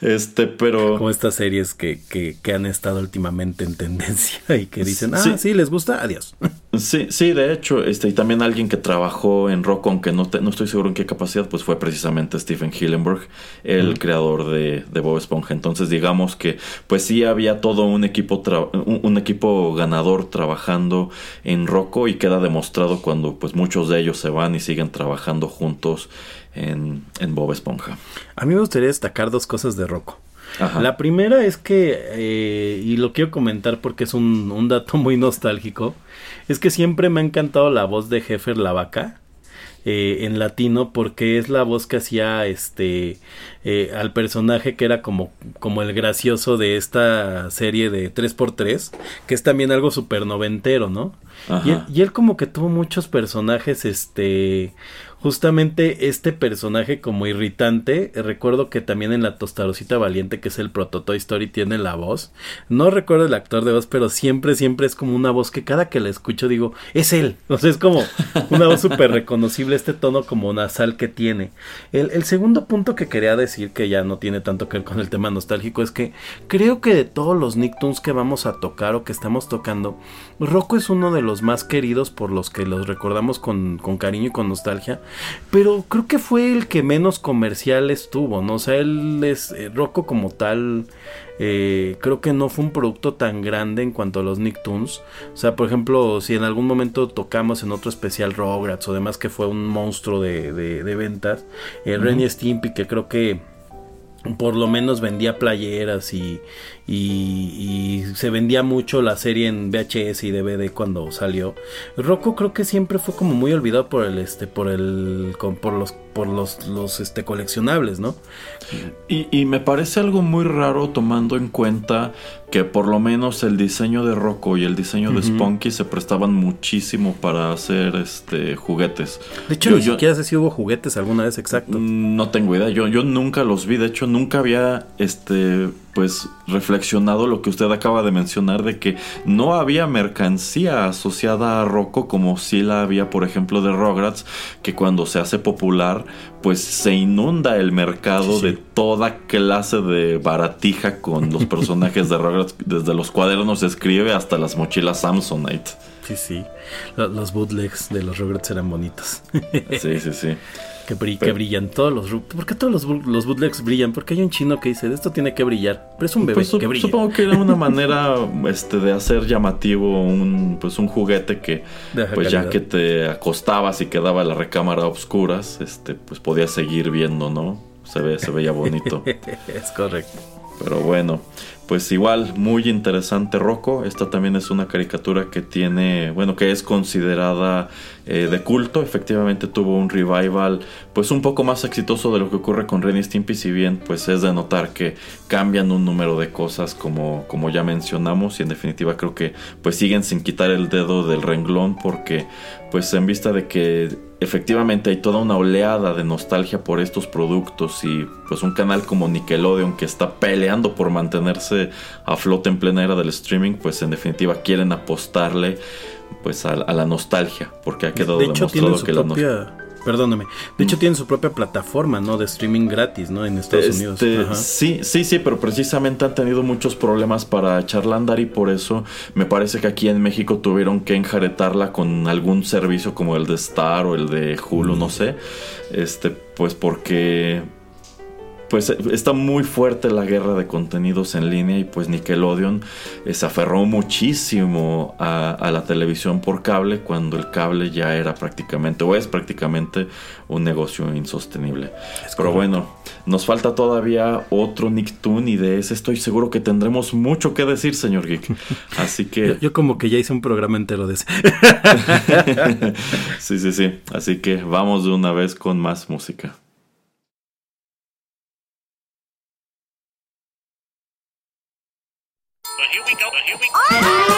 Este pero como estas series que, que, han estado últimamente en tendencia y que dicen ah sí, les gusta adiós sí sí de hecho este y también alguien que trabajó en Rock aunque no, no estoy seguro en qué capacidad pues fue precisamente Stephen Hillenburg el creador de, de Bob Esponja. Entonces digamos que pues sí había todo un equipo, un, equipo ganador trabajando en Rocco y queda demostrado cuando pues muchos de ellos se van y siguen trabajando juntos en, Bob Esponja. A mí me gustaría destacar dos cosas de Rocco. La primera es que, eh, y lo quiero comentar porque es un, un, dato muy nostálgico, es que siempre me ha encantado la voz de Jefer la vaca. Eh, en latino porque es la voz que hacía este eh, al personaje que era como, como el gracioso de esta serie de 3x3 que es también algo súper noventero, ¿no? Y y él, como que tuvo muchos personajes este justamente este personaje como irritante, recuerdo que también en la Tostarosita Valiente, que es el proto Toy Story, tiene la voz. No recuerdo el actor de voz, pero siempre, siempre es como una voz que cada que la escucho digo, es él. O sea, es como una voz súper reconocible, este tono como nasal que tiene. El, el segundo punto que quería decir, que ya no tiene tanto que ver con el tema nostálgico, es que creo que de todos los Nicktoons que vamos a tocar o que estamos tocando, Rocco es uno de los más queridos por los que los recordamos con, con cariño y con nostalgia pero creo que fue el que menos comerciales tuvo, ¿no? O sea, él es eh, Rocco como tal. Eh, creo que no fue un producto tan grande en cuanto a los Nicktoons. O sea, por ejemplo, si en algún momento tocamos en otro especial Rugrats o demás que fue un monstruo de, de, ventas, el uh Stimpy, que creo que por lo menos vendía playeras y, y, se vendía mucho la serie en VHS y DVD cuando salió. Rocco creo que siempre fue como muy olvidado por el este por el por los por los, los este coleccionables, ¿no? Y, y, me parece algo muy raro tomando en cuenta que por lo menos el diseño de Rocco y el diseño de Spunky se prestaban muchísimo para hacer este juguetes. De hecho, ni siquiera sé si hubo juguetes alguna vez exacto. Mm, no tengo idea, yo, yo nunca los vi, de hecho nunca había este pues reflexionado lo que usted acaba de mencionar de que no había mercancía asociada a Rocco como si la había por ejemplo de Rugrats que cuando se hace popular pues se inunda el mercado de toda clase de baratija con los personajes de Rugrats desde los cuadernos escribe hasta las mochilas Samsonite. Sí, sí. Los bootlegs de los Rugrats eran bonitos. sí, sí, sí. Que, brillan todos los... ¿Por qué todos los, los, bootlegs brillan? Porque hay un chino que dice, esto tiene que brillar. Pero es un bebé pues, que brilla. Supongo que era una manera este, de hacer llamativo un, pues, un juguete que, pues ya que te acostabas y quedaba la recámara a oscuras, este, pues podías seguir viendo, ¿no? Se, ve, se veía bonito. es correcto. Pero bueno, pues igual, muy interesante Rocco. Esta también es una caricatura que tiene, bueno, que es considerada eh, de culto. Efectivamente tuvo un revival, pues un poco más exitoso de lo que ocurre con Ren y Stimpy. Si bien, pues es de notar que cambian un número de cosas como, como ya mencionamos. Y en definitiva creo que pues siguen sin quitar el dedo del renglón porque pues en vista de que efectivamente hay toda una oleada de nostalgia por estos productos y pues un canal como Nickelodeon que está peleando por mantenerse a flote en plena era del streaming, pues en definitiva quieren apostarle pues a, la nostalgia, porque ha quedado demostrado que la nostalgia Perdóname. De hecho, mm. tienen su propia plataforma, ¿no? De streaming gratis, ¿no? En Estados este, Unidos. Sí, sí, sí, pero precisamente han tenido muchos problemas para echarla a andar y por eso me parece que aquí en México tuvieron que enjaretarla con algún servicio como el de Star o el de Hulu, no mm. sé. Este, pues porque pues está muy fuerte la guerra de contenidos en línea y pues Nickelodeon eh, se aferró muchísimo a, la televisión por cable cuando el cable ya era prácticamente o es prácticamente un negocio insostenible. Pero bueno, nos falta todavía otro Nicktoon y de ese estoy seguro que tendremos mucho que decir, señor Geek. Así que... yo, yo como que ya hice un programa entero de ese. sí, sí, sí. Así que vamos de una vez con más música. Bye.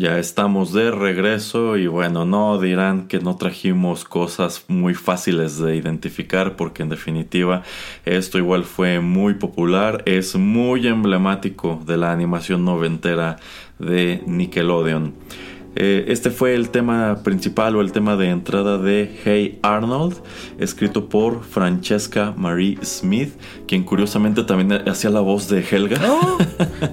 Ya estamos de regreso y bueno, no dirán que no trajimos cosas muy fáciles de identificar porque en definitiva esto igual fue muy popular, es muy emblemático de la animación noventera de Nickelodeon. Eh, este fue el tema principal o el tema de entrada de Hey Arnold, escrito por Francesca Marie Smith, quien curiosamente también hacía la voz de Helga. Oh,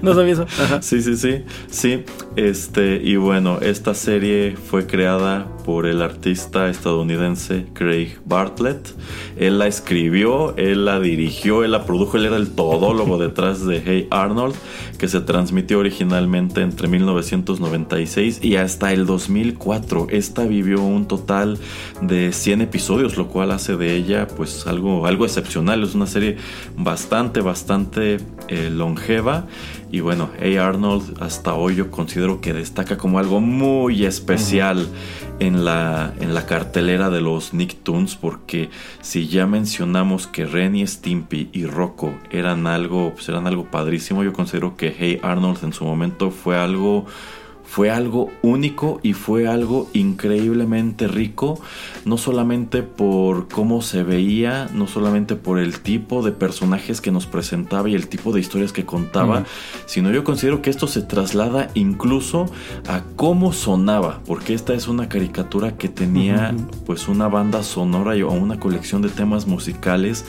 no sabía eso. Sí, sí, sí, sí. Este, y bueno, esta serie fue creada por el artista estadounidense Craig Bartlett. Él la escribió, él la dirigió, él la produjo, él era el todólogo detrás de Hey Arnold, que se transmitió originalmente entre 1996 y hasta el 2004. Esta vivió un total de 100 episodios, lo cual hace de ella pues algo, algo excepcional. Es una serie bastante, bastante eh, longeva. Y bueno, A. Arnold hasta hoy yo considero que destaca como algo muy especial en, la, en la cartelera de los Nicktoons porque si ya mencionamos que Renny, Stimpy y Rocco eran algo, pues eran algo padrísimo, yo considero que Hey Arnold en su momento fue algo fue algo único y fue algo increíblemente rico, no solamente por cómo se veía, no solamente por el tipo de personajes que nos presentaba y el tipo de historias que contaba, sino yo considero que esto se traslada incluso a cómo sonaba, porque esta es una caricatura que tenía pues una banda sonora o una colección de temas musicales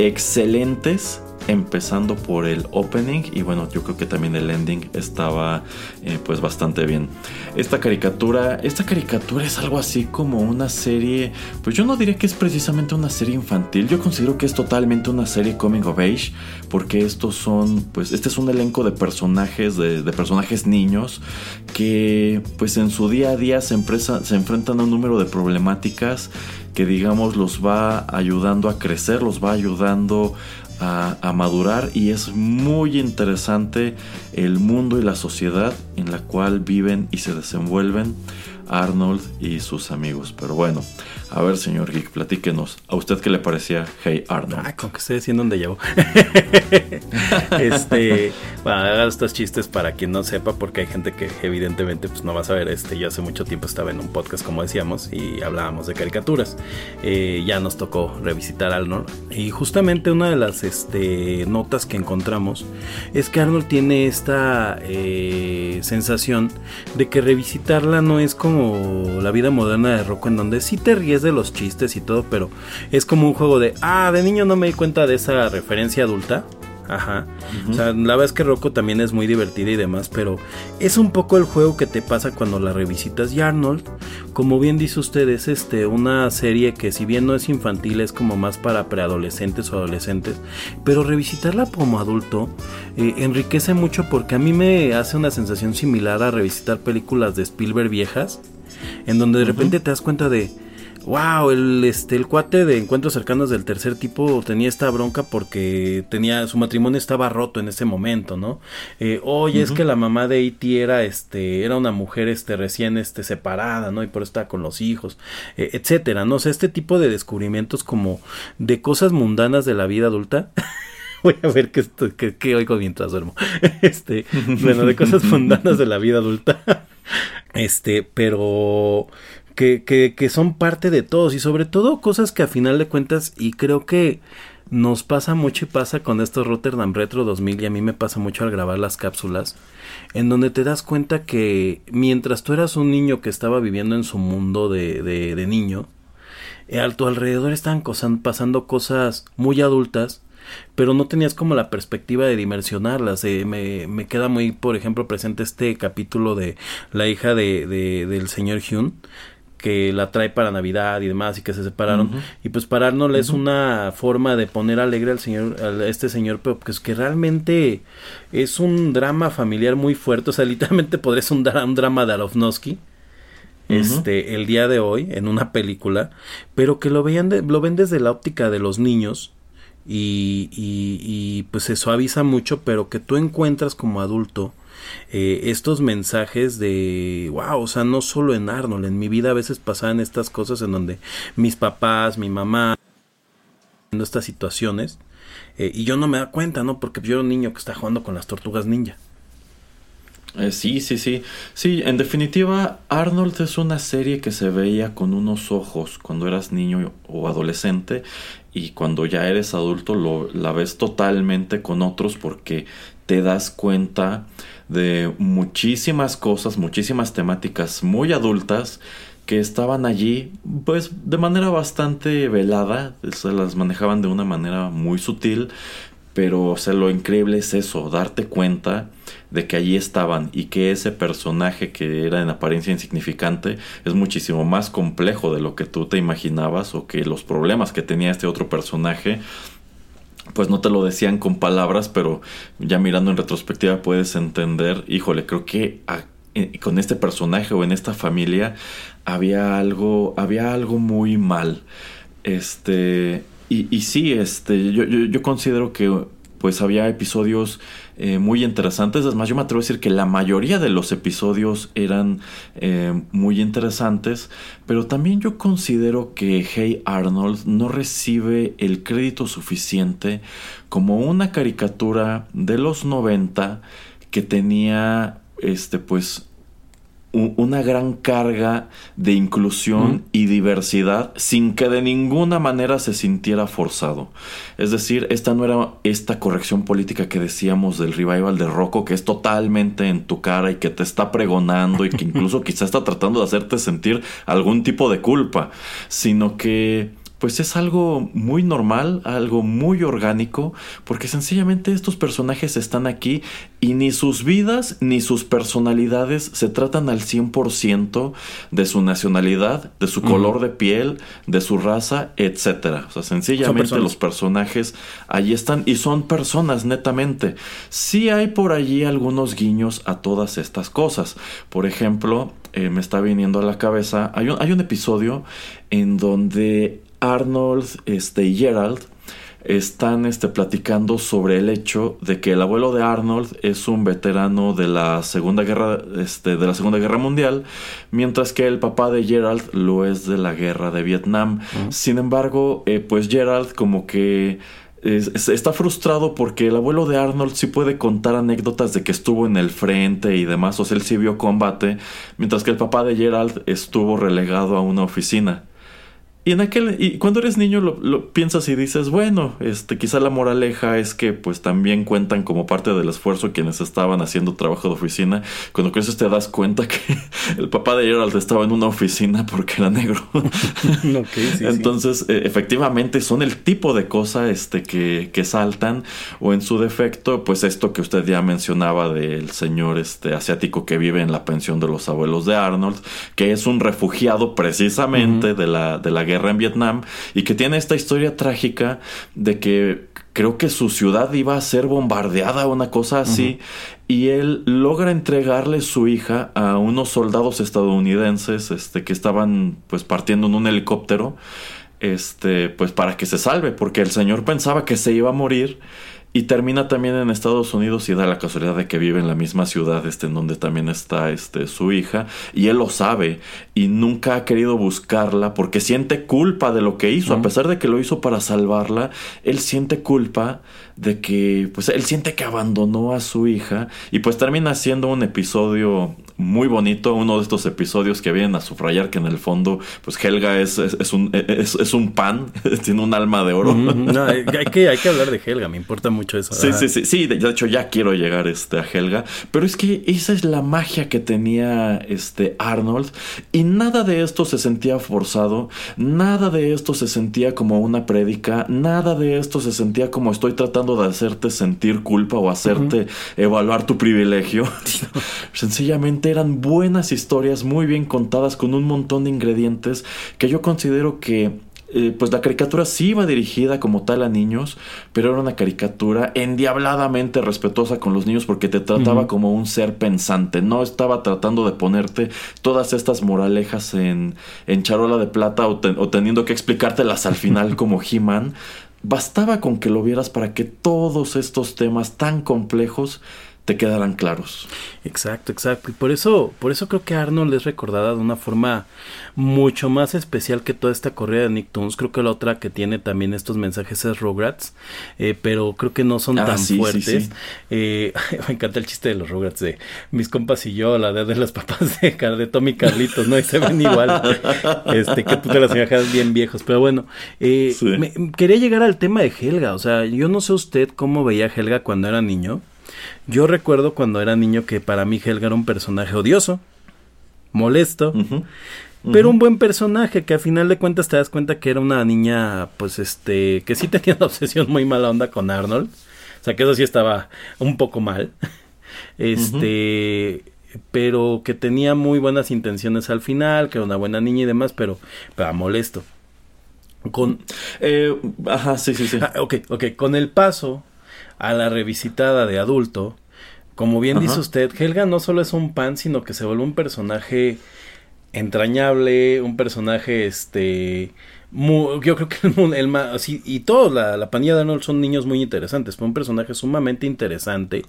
excelentes empezando por el opening y bueno yo creo que también el ending estaba eh, pues bastante bien. Esta caricatura esta caricatura es algo así como una serie pues yo no diría que es precisamente una serie infantil yo considero que es totalmente una serie coming of age porque estos son pues este es un elenco de personajes de, personajes niños que pues en su día a día se, se enfrentan a un número de problemáticas que digamos los va ayudando a crecer, los va ayudando a, madurar y es muy interesante el mundo y la sociedad en la cual viven y se desenvuelven Arnold y sus amigos. Pero bueno, a ver, señor Geek, platíquenos. ¿A usted qué le parecía Hey Arnold? Ah, que estoy diciendo dónde llevo. este, bueno, haga estos chistes para quien no sepa, porque hay gente que evidentemente pues, no va a saber. Este, yo hace mucho tiempo estaba en un podcast, como decíamos, y hablábamos de caricaturas. Eh, ya nos tocó revisitar Arnold. Y justamente una de las este, notas que encontramos es que Arnold tiene esta eh, sensación de que revisitarla no es como la vida moderna de Rocco en donde sí te ríes de los chistes y todo, pero es como un juego de, ah, de niño no me di cuenta de esa referencia adulta. Ajá. O sea, la verdad es que Rocco también es muy divertida y demás, pero es un poco el juego que te pasa cuando la revisitas. Y Arnold, como bien dice usted, es este, una serie que si bien no es infantil, es como más para preadolescentes o adolescentes, pero revisitarla como adulto eh, enriquece mucho porque a mí me hace una sensación similar a revisitar películas de Spielberg viejas, en donde de repente te das cuenta de wow, el, este, el cuate de encuentros cercanos del tercer tipo tenía esta bronca porque tenía, su matrimonio estaba roto en ese momento, ¿no? Eh, oye, es que la mamá de E.T. era, este, era una mujer, este, recién, este, separada, ¿no? Y por eso estaba con los hijos, eh, etcétera, ¿no? O sea, este tipo de descubrimientos como de cosas mundanas de la vida adulta. voy a ver qué, qué, qué oigo mientras duermo. Este, bueno, de cosas mundanas de la vida adulta. Este, pero que, que, son parte de todos y sobre todo cosas que a final de cuentas y creo que nos pasa mucho y pasa con estos Rotterdam Retro 2000 y a mí me pasa mucho al grabar las cápsulas en donde te das cuenta que mientras tú eras un niño que estaba viviendo en su mundo de, de, de niño, eh, a tu alrededor estaban pasando cosas muy adultas pero no tenías como la perspectiva de dimensionarlas. Eh, me, me, queda muy, por ejemplo, presente este capítulo de la hija de, de del señor Hyun, que la trae para Navidad y demás y que se separaron. Y pues para Arnold es una forma de poner alegre al señor, a este señor, pero pues que realmente es un drama familiar muy fuerte. O sea, literalmente podría ser un, un drama de Aronofsky. Este, el día de hoy, en una película, pero que lo vean lo ven desde la óptica de los niños, y, y, y, pues se suaviza mucho, pero que tú encuentras como adulto eh, estos mensajes de, wow, o sea, no solo en Arnold, en mi vida a veces pasaban estas cosas en donde mis papás, mi mamá, en estas situaciones, eh, y yo no me da cuenta, ¿no? Porque yo era un niño que está jugando con las tortugas ninja. Eh, sí, sí, sí. Sí, en definitiva, Arnold es una serie que se veía con unos ojos cuando eras niño o adolescente y cuando ya eres adulto lo, la ves totalmente con otros porque te das cuenta de muchísimas cosas, muchísimas temáticas muy adultas que estaban allí pues de manera bastante velada, se las manejaban de una manera muy sutil, pero o sea, lo increíble es eso, darte cuenta de que allí estaban y que ese personaje que era en apariencia insignificante es muchísimo más complejo de lo que tú te imaginabas o que los problemas que tenía este otro personaje pues no te lo decían con palabras, pero ya mirando en retrospectiva puedes entender, híjole, creo que eh, con este personaje o en esta familia había algo, había algo muy mal. Este, y, sí, este, yo, yo considero que pues había episodios eh, muy interesantes. Es más, yo me atrevo a decir que la mayoría de los episodios eran eh, muy interesantes, pero también yo considero que Hey Arnold no recibe el crédito suficiente como una caricatura de los 90 que tenía este pues una gran carga de inclusión y diversidad sin que de ninguna manera se sintiera forzado. Es decir, esta no era esta corrección política que decíamos del revival de Rocco, que es totalmente en tu cara y que te está pregonando y que incluso quizá está tratando de hacerte sentir algún tipo de culpa, sino que pues es algo muy normal, algo muy orgánico, porque sencillamente estos personajes están aquí y ni sus vidas ni sus personalidades se tratan al 100% de su nacionalidad, de su color de piel, de su raza, etc. O sea, sencillamente los personajes allí están y son personas netamente. Sí hay por allí algunos guiños a todas estas cosas. Por ejemplo, eh, me está viniendo a la cabeza, hay un, hay un episodio en donde Arnold este, y Gerald están este, platicando sobre el hecho de que el abuelo de Arnold es un veterano de la Segunda Guerra, este, de la Segunda Guerra Mundial, mientras que el papá de Gerald lo es de la Guerra de Vietnam. Sin embargo, eh, pues Gerald como que está frustrado porque el abuelo de Arnold sí puede contar anécdotas de que estuvo en el frente y demás, o sea, él sí vio combate, mientras que el papá de Gerald estuvo relegado a una oficina. Y en aquel, y cuando eres niño lo, piensas y dices, bueno, este, quizá la moraleja es que pues también cuentan como parte del esfuerzo quienes estaban haciendo trabajo de oficina. Cuando creces te das cuenta que el papá de Gerald estaba en una oficina porque era negro. Entonces, eh, efectivamente, son el tipo de cosa este, que, que saltan, o en su defecto, pues esto que usted ya mencionaba del señor este, asiático que vive en la pensión de los abuelos de Arnold, que es un refugiado precisamente de la, de la guerra en Vietnam y que tiene esta historia trágica de que creo que su ciudad iba a ser bombardeada o una cosa así y él logra entregarle su hija a unos soldados estadounidenses este que estaban pues partiendo en un helicóptero este pues para que se salve porque el señor pensaba que se iba a morir y termina también en Estados Unidos y da la casualidad de que vive en la misma ciudad este, en donde también está este, su hija. Y él lo sabe y nunca ha querido buscarla porque siente culpa de lo que hizo. A pesar de que lo hizo para salvarla, él siente culpa de que, pues él siente que abandonó a su hija y pues termina siendo un episodio muy bonito, uno de estos episodios que vienen a subrayar que en el fondo, pues Helga es, es, un, es, un pan, tiene un alma de oro. no, hay, que, hay que hablar de Helga, me importa mucho eso. Sí, sí, sí, sí, de hecho ya quiero llegar este, a Helga, pero es que esa es la magia que tenía este Arnold. Y nada de esto se sentía forzado, nada de esto se sentía como una prédica, nada de esto se sentía como estoy tratando de hacerte sentir culpa o hacerte evaluar tu privilegio. Sencillamente eran buenas historias muy bien contadas con un montón de ingredientes que yo considero que eh, pues la caricatura sí iba dirigida como tal a niños, pero era una caricatura endiabladamente respetuosa con los niños porque te trataba como un ser pensante, no estaba tratando de ponerte todas estas moralejas en, en charola de plata o, o teniendo que explicártelas al final como He-Man, Bastaba con que lo vieras para que todos estos temas tan complejos te quedaran claros. Exacto, exacto. Y por eso, por eso creo que Arnold es recordada de una forma mucho más especial que toda esta corrida de Nicktoons. Creo que la otra que tiene también estos mensajes es Rugrats, eh, pero creo que no son ah, tan fuertes. Eh, me encanta el chiste de los Rugrats de mis compas y yo, la de, las papás de, de Tommy Carlitos, ¿no? Y se ven igual. este, que puta las imágenes bien viejos. Pero bueno, eh, quería llegar al tema de Helga. O sea, yo no sé usted cómo veía a Helga cuando era niño. Yo recuerdo cuando era niño que para mí Helga era un personaje odioso, molesto, pero un buen personaje que a final de cuentas te das cuenta que era una niña, pues este, que sí tenía una obsesión muy mala onda con Arnold. O sea, que eso sí estaba un poco mal. Este, pero que tenía muy buenas intenciones al final, que era una buena niña y demás, pero, pero molesto. Con. Eh, ajá, sí, sí, sí. Ah, ok, ok. Con el paso a la revisitada de adulto, como bien dice usted, Helga no solo es un pan, sino que se vuelve un personaje entrañable, un personaje este yo creo que el, el más, y todos, la, la pandilla de Arnold son niños muy interesantes, fue un personaje sumamente interesante,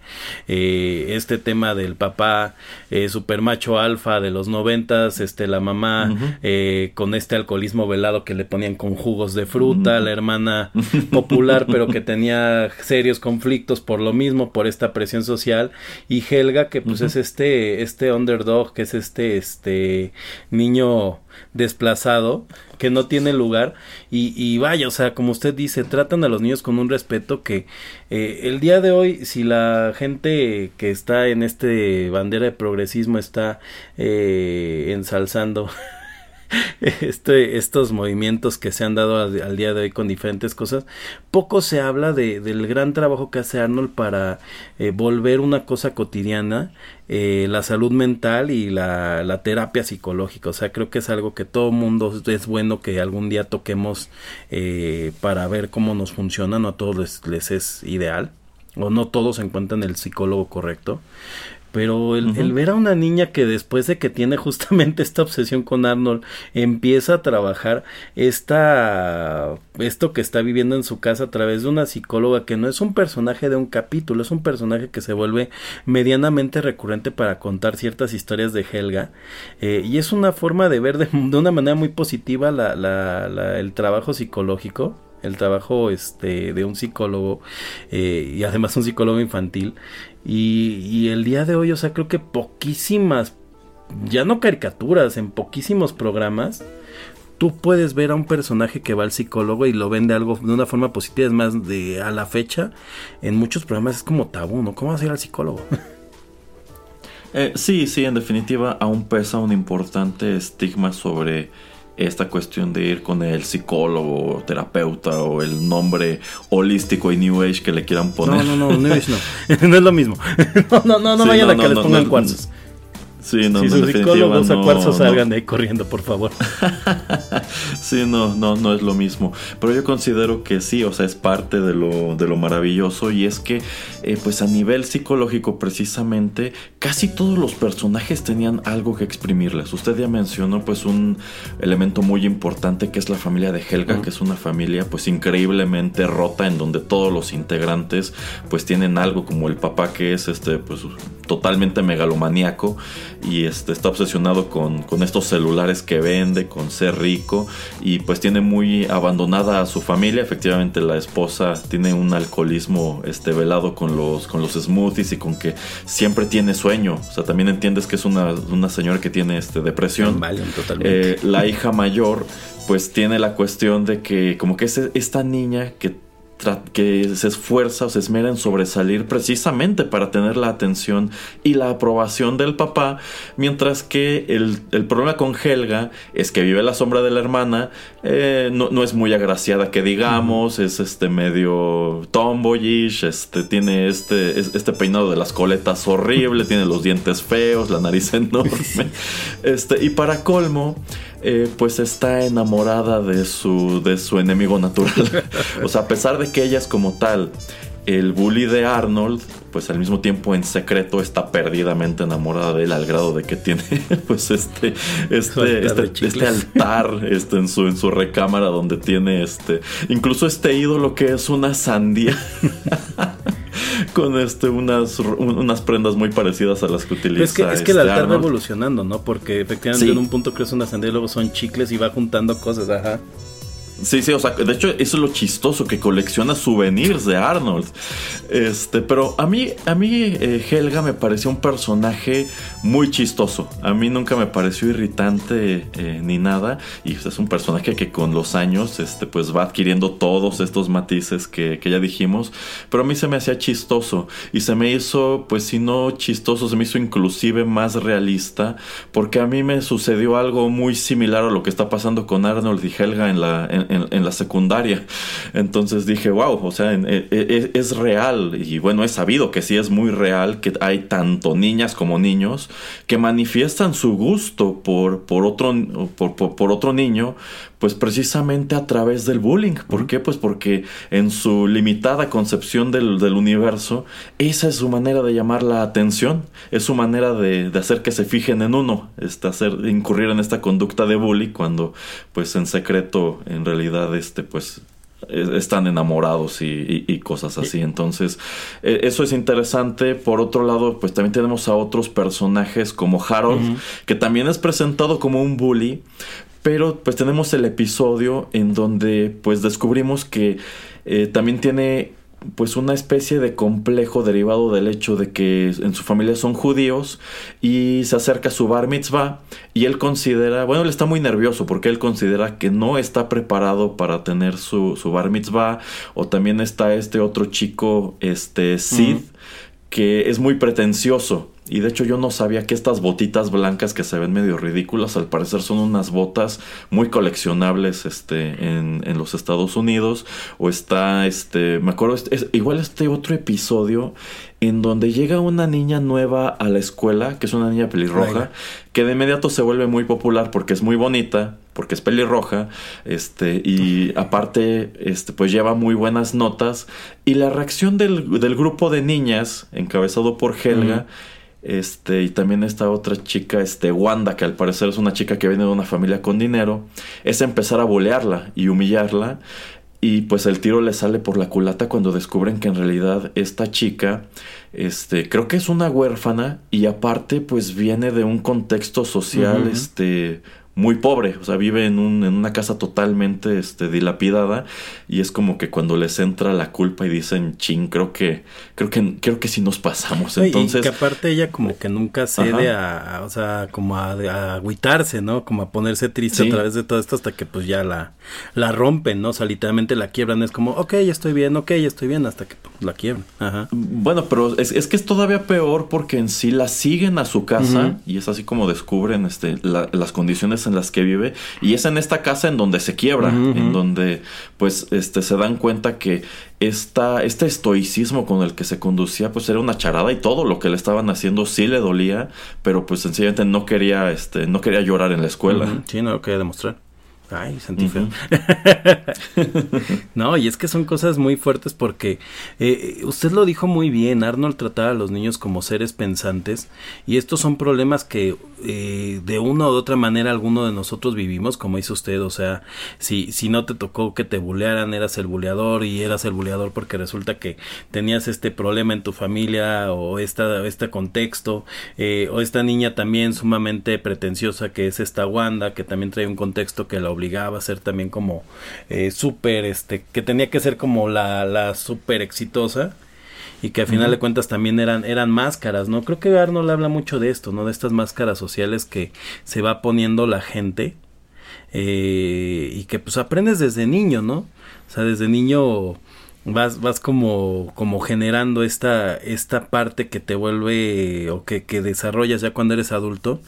eh, este tema del papá eh, super macho alfa de los noventas, este, la mamá eh, con este alcoholismo velado que le ponían con jugos de fruta, la hermana popular pero que tenía serios conflictos por lo mismo, por esta presión social, y Helga que pues es este, este underdog, que es este, este niño desplazado que no tiene lugar. Y, y, vaya, o sea, como usted dice, tratan a los niños con un respeto que eh, el día de hoy, si la gente que está en este bandera de progresismo está eh, ensalzando este, estos movimientos que se han dado al, día de hoy con diferentes cosas, poco se habla de, del gran trabajo que hace Arnold para eh, volver una cosa cotidiana eh, la salud mental y la, terapia psicológica. O sea, creo que es algo que todo mundo es bueno que algún día toquemos eh, para ver cómo nos funciona. No a todos les es ideal o no todos encuentran el psicólogo correcto. Pero el, ver a una niña que después de que tiene justamente esta obsesión con Arnold, empieza a trabajar esta, esto que está viviendo en su casa a través de una psicóloga que no es un personaje de un capítulo, es un personaje que se vuelve medianamente recurrente para contar ciertas historias de Helga. Eh, y es una forma de ver de, una manera muy positiva la, la, el trabajo psicológico el trabajo este de un psicólogo eh, y además un psicólogo infantil y, el día de hoy, o sea, creo que poquísimas, ya no caricaturas, en poquísimos programas, tú puedes ver a un personaje que va al psicólogo y lo vende algo de una forma positiva. Es más, de a la fecha, en muchos programas es como tabú, ¿no? ¿Cómo vas a ir al psicólogo? Eh, sí, sí, en definitiva, aún pesa un importante estigma sobre esta cuestión de ir con el psicólogo, terapeuta o el nombre holístico y New Age que le quieran poner. No, no, no, New Age no. no es lo mismo. No, no, no, no vayan a que les pongan cuarzos. Sí, no, si sus psicólogos no, cuarzos salgan de ahí corriendo, por favor. sí, no, no, no es lo mismo. Pero yo considero que sí, o sea, es parte de lo, de lo maravilloso y es que, eh, pues a nivel psicológico precisamente, casi todos los personajes tenían algo que exprimirles. Usted ya mencionó pues un elemento muy importante que es la familia de Helga, que es una familia pues increíblemente rota en donde todos los integrantes pues tienen algo como el papá que es este pues totalmente megalomaníaco y este, está obsesionado con, estos celulares que vende, con ser rico y pues tiene muy abandonada a su familia. Efectivamente la esposa tiene un alcoholismo este, velado con los, con los smoothies y con que siempre tiene sueño. O sea, también entiendes que es una, señora que tiene este, depresión. Eh, la hija mayor pues tiene la cuestión de que como que es esta niña que que se esfuerza o se esmera en sobresalir precisamente para tener la atención y la aprobación del papá, mientras que el, problema con Helga es que vive la sombra de la hermana, eh, no, es muy agraciada que digamos, es este medio tomboyish, este, tiene este, este peinado de las coletas horrible, tiene los dientes feos, la nariz enorme, este, y para colmo, eh, pues está enamorada de su, de su enemigo natural. o sea, a pesar de que ella es como tal el bully de Arnold, pues al mismo tiempo en secreto está perdidamente enamorada de él al grado de que tiene pues este este este, este, altar este, en su en su recámara donde tiene este incluso este ídolo que es una sandía con este unas, unas prendas muy parecidas a las que utiliza. es que, es que el altar va evolucionando, ¿no? Porque efectivamente en un punto crees una sandía y luego son chicles y va juntando cosas, ajá. Sí, sí, o sea, de hecho eso es lo chistoso que colecciona souvenirs de Arnold. Este, pero a mí, a mí eh, Helga me pareció un personaje muy chistoso. A mí nunca me pareció irritante eh, ni nada. Y es un personaje que con los años, este, pues va adquiriendo todos estos matices que, que ya dijimos. Pero a mí se me hacía chistoso y se me hizo, pues si no chistoso, se me hizo inclusive más realista, porque a mí me sucedió algo muy similar a lo que está pasando con Arnold y Helga en la la secundaria. Entonces dije, wow, o sea, e, e, es, real y bueno, es sabido que sí es muy real que hay tanto niñas como niños que manifiestan su gusto por, por, otro, por, por otro niño pues precisamente a través del bullying. ¿Por qué? Pues porque en su limitada concepción del, universo, esa es su manera de llamar la atención, es su manera de, hacer que se fijen en uno, este, hacer incurrir en esta conducta de bullying cuando pues en secreto en realidad este pues están enamorados y, cosas así. Entonces, e, eso es interesante. Por otro lado, pues también tenemos a otros personajes como Harold, que también es presentado como un bully, pero pues tenemos el episodio en donde pues descubrimos que eh, también tiene pues una especie de complejo derivado del hecho de que en su familia son judíos y se acerca a su bar mitzvah y él considera, bueno, él está muy nervioso porque él considera que no está preparado para tener su, su bar mitzvah o también está este otro chico, este Sid, que es muy pretencioso y de hecho yo no sabía que estas botitas blancas que se ven medio ridículas, al parecer son unas botas muy coleccionables este, en, en los Estados Unidos. O está, este, me acuerdo, es, igual este otro episodio en donde llega una niña nueva a la escuela, que es una niña pelirroja, que de inmediato se vuelve muy popular porque es muy bonita, porque es pelirroja, este, y aparte, este, pues lleva muy buenas notas. Y la reacción del, del grupo de niñas, encabezado por Helga, este, y también esta otra chica, este, Wanda, que al parecer es una chica que viene de una familia con dinero, es empezar a bolearla y humillarla. Y pues el tiro le sale por la culata cuando descubren que en realidad esta chica, este, creo que es una huérfana y aparte pues viene de un contexto social, este, muy pobre, o sea, vive en, un, en una casa totalmente este, dilapidada y es como que cuando les entra la culpa y dicen, ching, creo que, creo que, creo que sí nos pasamos. Entonces, y que aparte ella como que nunca cede a, o sea, como a, agüitarse, ¿no? Como a ponerse triste a través de todo esto hasta que pues ya la, la rompen, ¿no? O sea, literalmente la quiebran, es como, ok, estoy bien, ok, estoy bien, hasta que pues, la quiebran. Ajá. Bueno, pero es, es, que es todavía peor porque en sí la siguen a su casa y es así como descubren este, las condiciones en las que vive y es en esta casa en donde se quiebra, en donde pues este se dan cuenta que esta, este estoicismo con el que se conducía pues era una charada y todo lo que le estaban haciendo sí le dolía, pero pues sencillamente no quería este no quería llorar en la escuela. Sí, no lo quería demostrar. Ay, sentí no, y es que son cosas muy fuertes porque eh, usted lo dijo muy bien, Arnold trataba a los niños como seres pensantes y estos son problemas que eh, de una u otra manera alguno de nosotros vivimos, como dice usted, o sea, si, si no te tocó que te bulearan, eras el buleador y eras el buleador porque resulta que tenías este problema en tu familia o esta, este contexto, eh, o esta niña también sumamente pretenciosa que es esta Wanda, que también trae un contexto que la obligaba a ser también como eh, súper, este, que tenía que ser como la, la súper exitosa y que a final de cuentas también eran, eran máscaras, ¿no? Creo que Arnold habla mucho de esto, ¿no? De estas máscaras sociales que se va poniendo la gente eh, y que pues aprendes desde niño, ¿no? O sea, desde niño vas, vas como, como generando esta, esta parte que te vuelve o que, que desarrollas ya cuando eres adulto.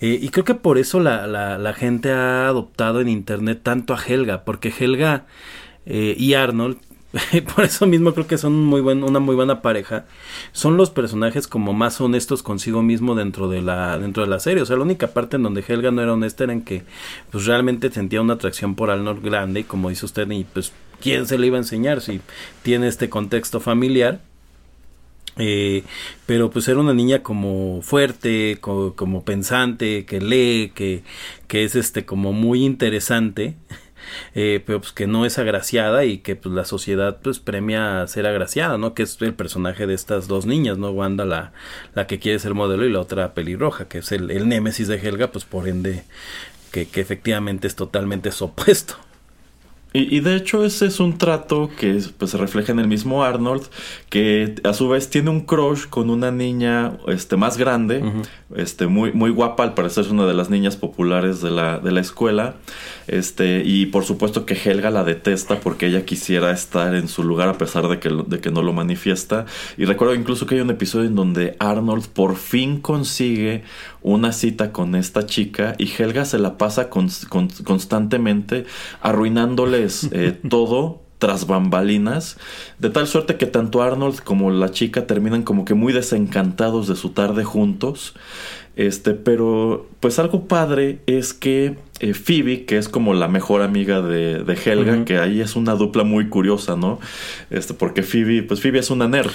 Eh, y creo que por eso la, la, gente ha adoptado en internet tanto a Helga, porque Helga eh, y Arnold por eso mismo creo que son muy buen, una muy buena pareja. Son los personajes como más honestos consigo mismo dentro de la dentro de la serie. O sea, la única parte en donde Helga no era honesta era en que pues realmente sentía una atracción por Arnold grande y como dice usted y pues quién se le iba a enseñar si tiene este contexto familiar. Eh, pero pues era una niña como fuerte, como, pensante, que lee, que, que es este como muy interesante eh, pero pues que no es agraciada y que pues la sociedad pues premia ser agraciada, ¿no? Que es el personaje de estas dos niñas, ¿no? Wanda la, la que quiere ser modelo y la otra pelirroja, que es el, el némesis de Helga, pues por ende que, que efectivamente es totalmente su opuesto. Y, de hecho ese es un trato que pues, se refleja en el mismo Arnold, que a su vez tiene un crush con una niña este, más grande, este, muy, muy guapa, al parecer es una de las niñas populares de la, de la escuela. Este, y por supuesto que Helga la detesta porque ella quisiera estar en su lugar a pesar de que, de que no lo manifiesta. Y recuerdo incluso que hay un episodio en donde Arnold por fin consigue una cita con esta chica y Helga se la pasa constantemente arruinándoles eh, todo tras bambalinas, de tal suerte que tanto Arnold como la chica terminan como que muy desencantados de su tarde juntos. Este, pero pues algo padre es que eh, Phoebe, que es como la mejor amiga de, Helga, que ahí es una dupla muy curiosa, ¿no? Este, porque Phoebe, pues Phoebe es una nerd.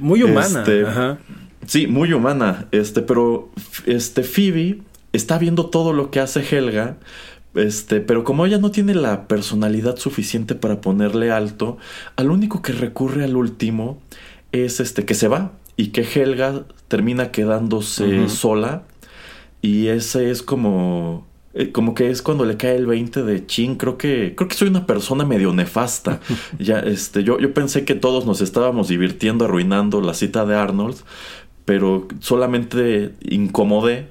Muy humana. Este, Sí, muy humana. Este, pero este, Phoebe está viendo todo lo que hace Helga este, pero como ella no tiene la personalidad suficiente para ponerle alto, al único que recurre al último es este que se va y que Helga termina quedándose sola y ese es como eh, como que es cuando le cae el 20 de chin, creo que creo que soy una persona medio nefasta. ya este yo yo pensé que todos nos estábamos divirtiendo arruinando la cita de Arnold, pero solamente incomodé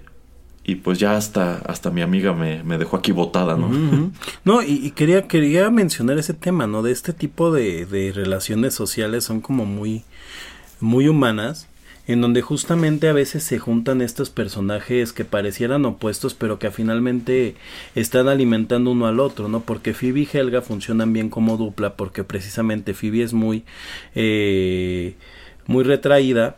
y pues ya hasta, hasta mi amiga me, dejó aquí botada, ¿no? No, y, quería, quería mencionar ese tema, ¿no? De este tipo de, de relaciones sociales son como muy, muy humanas, en donde justamente a veces se juntan estos personajes que parecieran opuestos, pero que finalmente están alimentando uno al otro, ¿no? Porque Phoebe y Helga funcionan bien como dupla, porque precisamente Phoebe es muy, eh, muy retraída,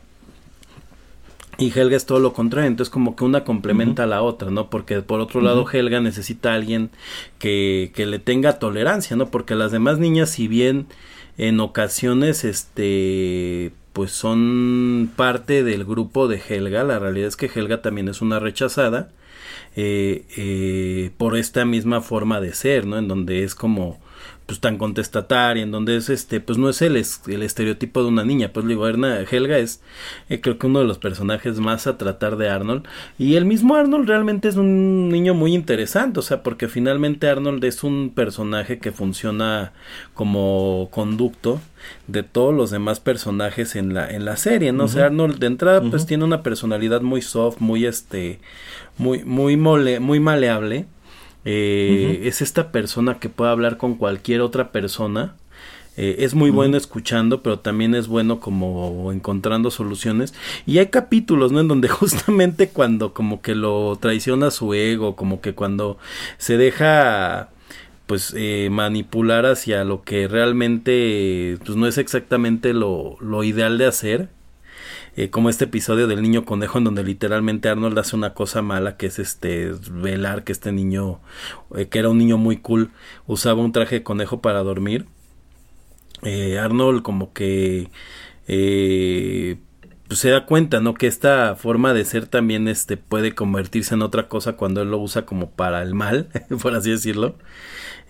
y Helga es todo lo contrario, entonces como que una complementa a la otra, ¿no? Porque por otro lado Helga necesita a alguien que, que le tenga tolerancia, ¿no? Porque las demás niñas, si bien en ocasiones, este, pues son parte del grupo de Helga, la realidad es que Helga también es una rechazada, eh, eh, por esta misma forma de ser, ¿no? En donde es como pues tan contestataria, en donde es este, pues no es el, el estereotipo de una niña, pues digo, Erna, Helga es eh, creo que uno de los personajes más a tratar de Arnold, y el mismo Arnold realmente es un niño muy interesante, o sea, porque finalmente Arnold es un personaje que funciona como conducto de todos los demás personajes en la, en la serie, ¿no? O sea, Arnold de entrada pues tiene una personalidad muy soft, muy este, muy, muy mole, muy maleable, eh, es esta persona que puede hablar con cualquier otra persona. Eh, es muy bueno escuchando, pero también es bueno como encontrando soluciones. Y hay capítulos, ¿no? En donde justamente cuando como que lo traiciona su ego, como que cuando se deja pues eh, manipular hacia lo que realmente pues no es exactamente lo, lo ideal de hacer eh, como este episodio del niño conejo en donde literalmente Arnold hace una cosa mala que es este velar que este niño eh, que era un niño muy cool usaba un traje de conejo para dormir. Eh, Arnold como que pues se da cuenta, ¿no? Que esta forma de ser también este puede convertirse en otra cosa cuando él lo usa como para el mal, por así decirlo.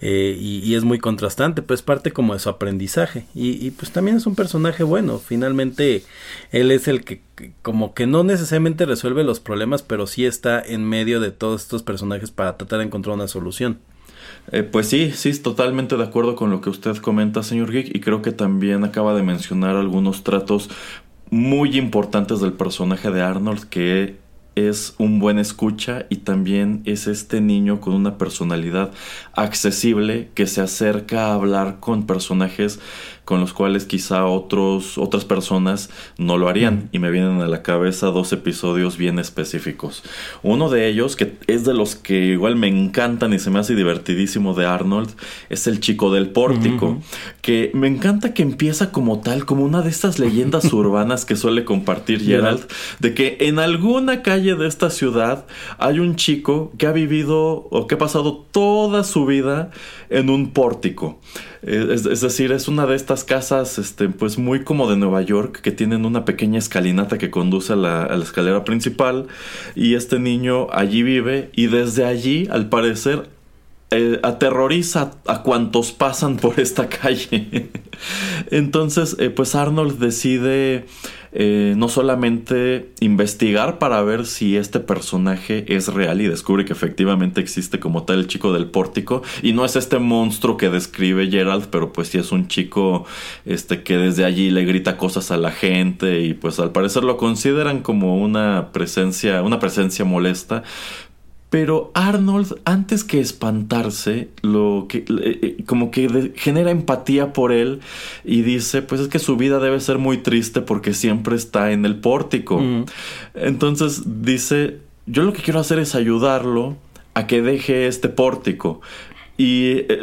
Eh, y, es muy contrastante, pues parte como de su aprendizaje. Y, pues también es un personaje bueno. Finalmente, él es el que como que no necesariamente resuelve los problemas, pero sí está en medio de todos estos personajes para tratar de encontrar una solución. Eh, pues sí, sí, totalmente de acuerdo con lo que usted comenta, señor Geek, y creo que también acaba de mencionar algunos tratos muy importantes del personaje de Arnold que es un buen escucha y también es este niño con una personalidad accesible que se acerca a hablar con personajes con los cuales quizá otros, otras personas no lo harían. Y me vienen a la cabeza dos episodios bien específicos. Uno de ellos, que es de los que igual me encantan y se me hace divertidísimo de Arnold, es el chico del pórtico. Que me encanta que empieza como tal, como una de estas leyendas urbanas que suele compartir Gerald, de que en alguna calle de esta ciudad hay un chico que ha vivido o que ha pasado toda su vida en un pórtico. Es, decir, es una de estas casas, este, pues muy como de Nueva York, que tienen una pequeña escalinata que conduce a la, escalera principal. Y este niño allí vive y desde allí, al parecer, eh, aterroriza a cuantos pasan por esta calle. Entonces, eh, pues Arnold decide eh, no solamente investigar para ver si este personaje es real y descubre que efectivamente existe como tal el chico del pórtico y no es este monstruo que describe Gerald, pero pues sí es un chico este que desde allí le grita cosas a la gente y pues al parecer lo consideran como una presencia, una presencia molesta, pero Arnold, antes que espantarse, lo que eh, eh, como que genera empatía por él y dice, pues es que su vida debe ser muy triste porque siempre está en el pórtico. Entonces dice, yo lo que quiero hacer es ayudarlo a que deje este pórtico. Y eh,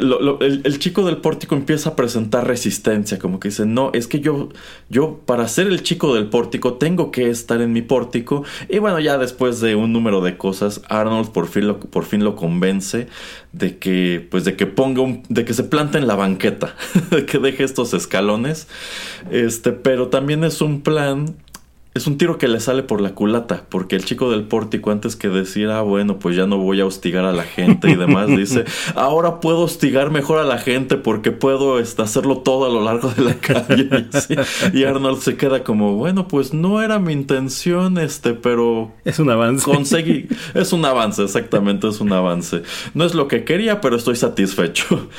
el, chico del pórtico empieza a presentar resistencia, como que dice, no, es que yo, yo para ser el chico del pórtico tengo que estar en mi pórtico. Y bueno, ya después de un número de cosas, Arnold por fin lo, por fin lo convence de que, pues de que ponga un, de que se plante en la banqueta, de que deje estos escalones. Este, pero también es un plan es un tiro que le sale por la culata, porque el chico del pórtico antes que decir, ah, bueno, pues ya no voy a hostigar a la gente y demás, dice, ahora puedo hostigar mejor a la gente porque puedo este, hacerlo todo a lo largo de la calle. Y, Arnold se queda como, bueno, pues no era mi intención, este, pero... Es un avance. Conseguí, es un avance, exactamente, es un avance. No es lo que quería, pero estoy satisfecho.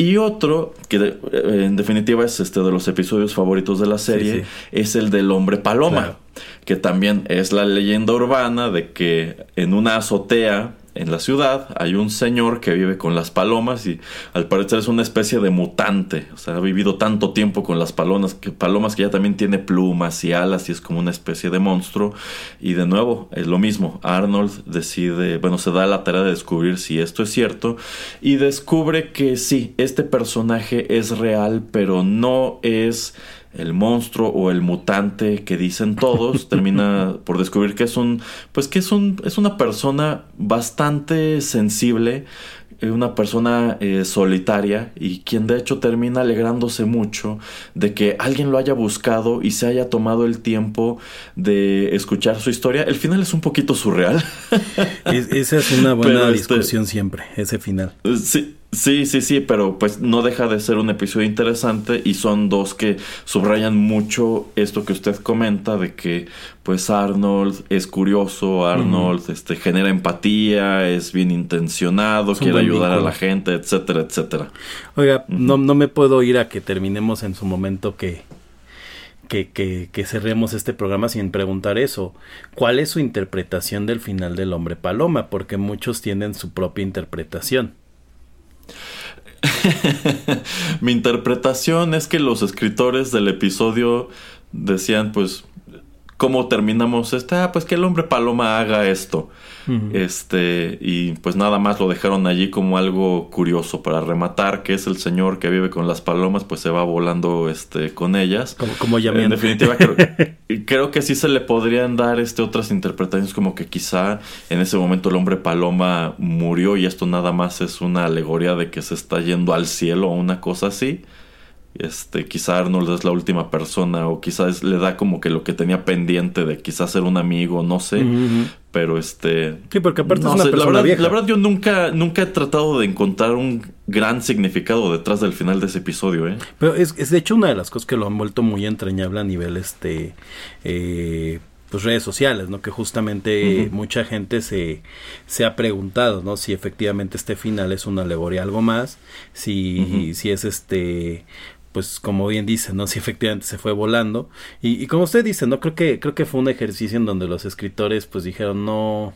Y otro, que eh, en definitiva es este de los episodios favoritos de la serie, es el del hombre paloma, que también es la leyenda urbana de que en una azotea en la ciudad hay un señor que vive con las palomas y al parecer es una especie de mutante. O sea, ha vivido tanto tiempo con las palomas que, palomas que ya también tiene plumas y alas y es como una especie de monstruo. Y de nuevo, es lo mismo. Arnold decide, bueno, se da la tarea de descubrir si esto es cierto y descubre que sí, este personaje es real, pero no es el monstruo o el mutante que dicen todos termina por descubrir que es un pues que es un es una persona bastante sensible eh, una persona eh, solitaria y quien de hecho termina alegrándose mucho de que alguien lo haya buscado y se haya tomado el tiempo de escuchar su historia. El final es un poquito surreal. esa es una buena este discusión siempre, ese final. Sí, Sí, sí, sí, pero pues no deja de ser un episodio interesante y son dos que subrayan mucho esto que usted comenta de que pues Arnold es curioso, Arnold este genera empatía, es bien intencionado, quiere ayudar a la gente, etcétera, etcétera. Oiga, no, no me puedo ir a que terminemos en su momento que, que, que, que, cerremos este programa sin preguntar eso. ¿Cuál es su interpretación del final del hombre paloma? Porque muchos tienen su propia interpretación. Mi interpretación es que los escritores del episodio decían, pues, ¿cómo terminamos este? Ah, pues que el hombre paloma haga esto. Este, y pues nada más lo dejaron allí como algo curioso para rematar, que es el señor que vive con las palomas, pues se va volando este con ellas. Como, como En definitiva, creo, que sí se le podrían dar este otras interpretaciones, como que quizá en ese momento el hombre paloma murió y esto nada más es una alegoría de que se está yendo al cielo o una cosa así. Este, quizá Arnold es la última persona o quizás le da como que lo que tenía pendiente de quizás ser un amigo, no sé, pero este Sí, porque aparte es una persona la verdad, vieja. La verdad yo nunca nunca he tratado de encontrar un gran significado detrás del final de ese episodio, ¿eh? Pero es, es de hecho una de las cosas que lo han vuelto muy entrañable a nivel este eh, pues redes sociales, ¿no? Que justamente mucha gente se, se ha preguntado, ¿no? Si efectivamente este final es una alegoría algo más, si, si es este pues como bien dice, ¿no? Si efectivamente se fue volando. Y, y, como usted dice, ¿no? Creo que, creo que fue un ejercicio en donde los escritores pues dijeron no,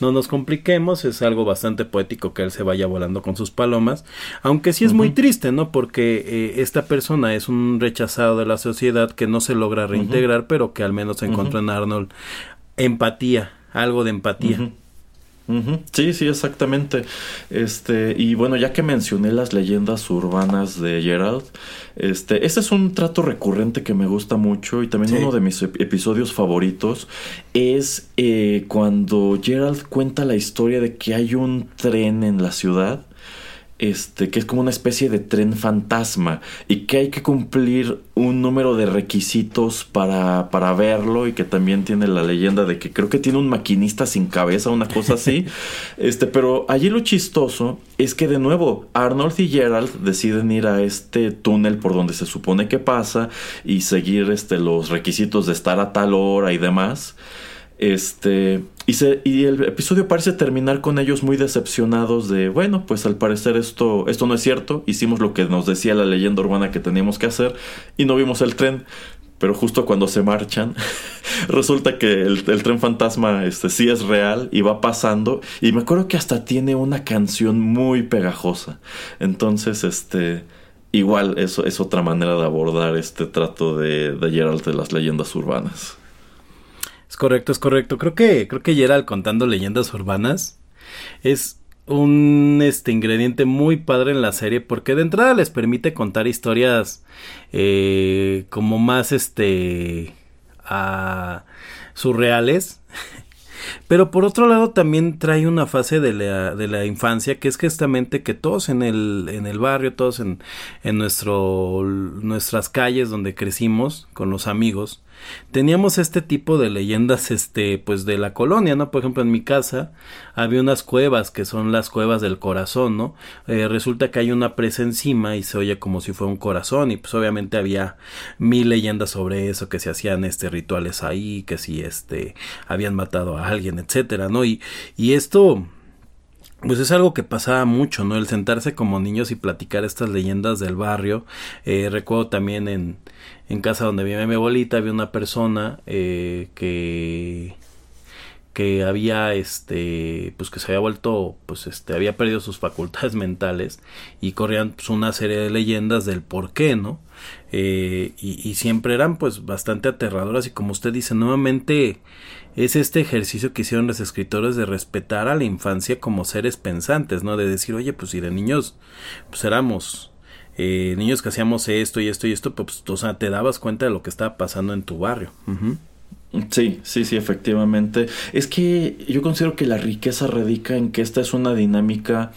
no nos compliquemos, es algo bastante poético que él se vaya volando con sus palomas, aunque sí es muy triste, ¿no? Porque eh, esta persona es un rechazado de la sociedad que no se logra reintegrar, pero que al menos encontró en Arnold empatía, algo de empatía. Sí, sí, exactamente. Este, y bueno, ya que mencioné las leyendas urbanas de Gerald, este, este es un trato recurrente que me gusta mucho y también uno de mis episodios favoritos es eh, cuando Gerald cuenta la historia de que hay un tren en la ciudad este, que es como una especie de tren fantasma y que hay que cumplir un número de requisitos para, para verlo y que también tiene la leyenda de que creo que tiene un maquinista sin cabeza, una cosa así. este, pero allí lo chistoso es que de nuevo Arnold y Gerald deciden ir a este túnel por donde se supone que pasa y seguir este, los requisitos de estar a tal hora y demás. Este, y, se, y el episodio parece terminar con ellos muy decepcionados de, bueno, pues al parecer esto, esto no es cierto, hicimos lo que nos decía la leyenda urbana que teníamos que hacer y no vimos el tren. Pero justo cuando se marchan, resulta que el, tren fantasma este, sí es real y va pasando. Y me acuerdo que hasta tiene una canción muy pegajosa. Entonces, este, igual eso es otra manera de abordar este trato de, de Geralt de las leyendas urbanas. Es correcto, es correcto. Creo que, creo que Gerald contando leyendas urbanas es un este ingrediente muy padre en la serie porque de entrada les permite contar historias eh, como más este surreales pero por otro lado también trae una fase de la, de la infancia que es justamente que todos en el, en el barrio, todos en, en nuestro, nuestras calles donde crecimos con los amigos, teníamos este tipo de leyendas este pues de la colonia no por ejemplo en mi casa había unas cuevas que son las cuevas del corazón no eh, resulta que hay una presa encima y se oye como si fuera un corazón y pues obviamente había mil leyendas sobre eso que se hacían este rituales ahí que si este habían matado a alguien etcétera no y y esto pues es algo que pasaba mucho, ¿no? El sentarse como niños y platicar estas leyendas del barrio. Eh, recuerdo también en, en casa donde vivía mi abuelita, había una persona eh, que que había este pues que se había vuelto pues este había perdido sus facultades mentales y corrían pues, una serie de leyendas del por qué no eh, y, y, siempre eran pues bastante aterradoras y como usted dice nuevamente es este ejercicio que hicieron los escritores de respetar a la infancia como seres pensantes no de decir oye pues si de niños pues éramos eh, niños que hacíamos esto y esto y esto, pues, o sea, te dabas cuenta de lo que estaba pasando en tu barrio. Sí, sí, sí, efectivamente. Es que yo considero que la riqueza radica en que esta es una dinámica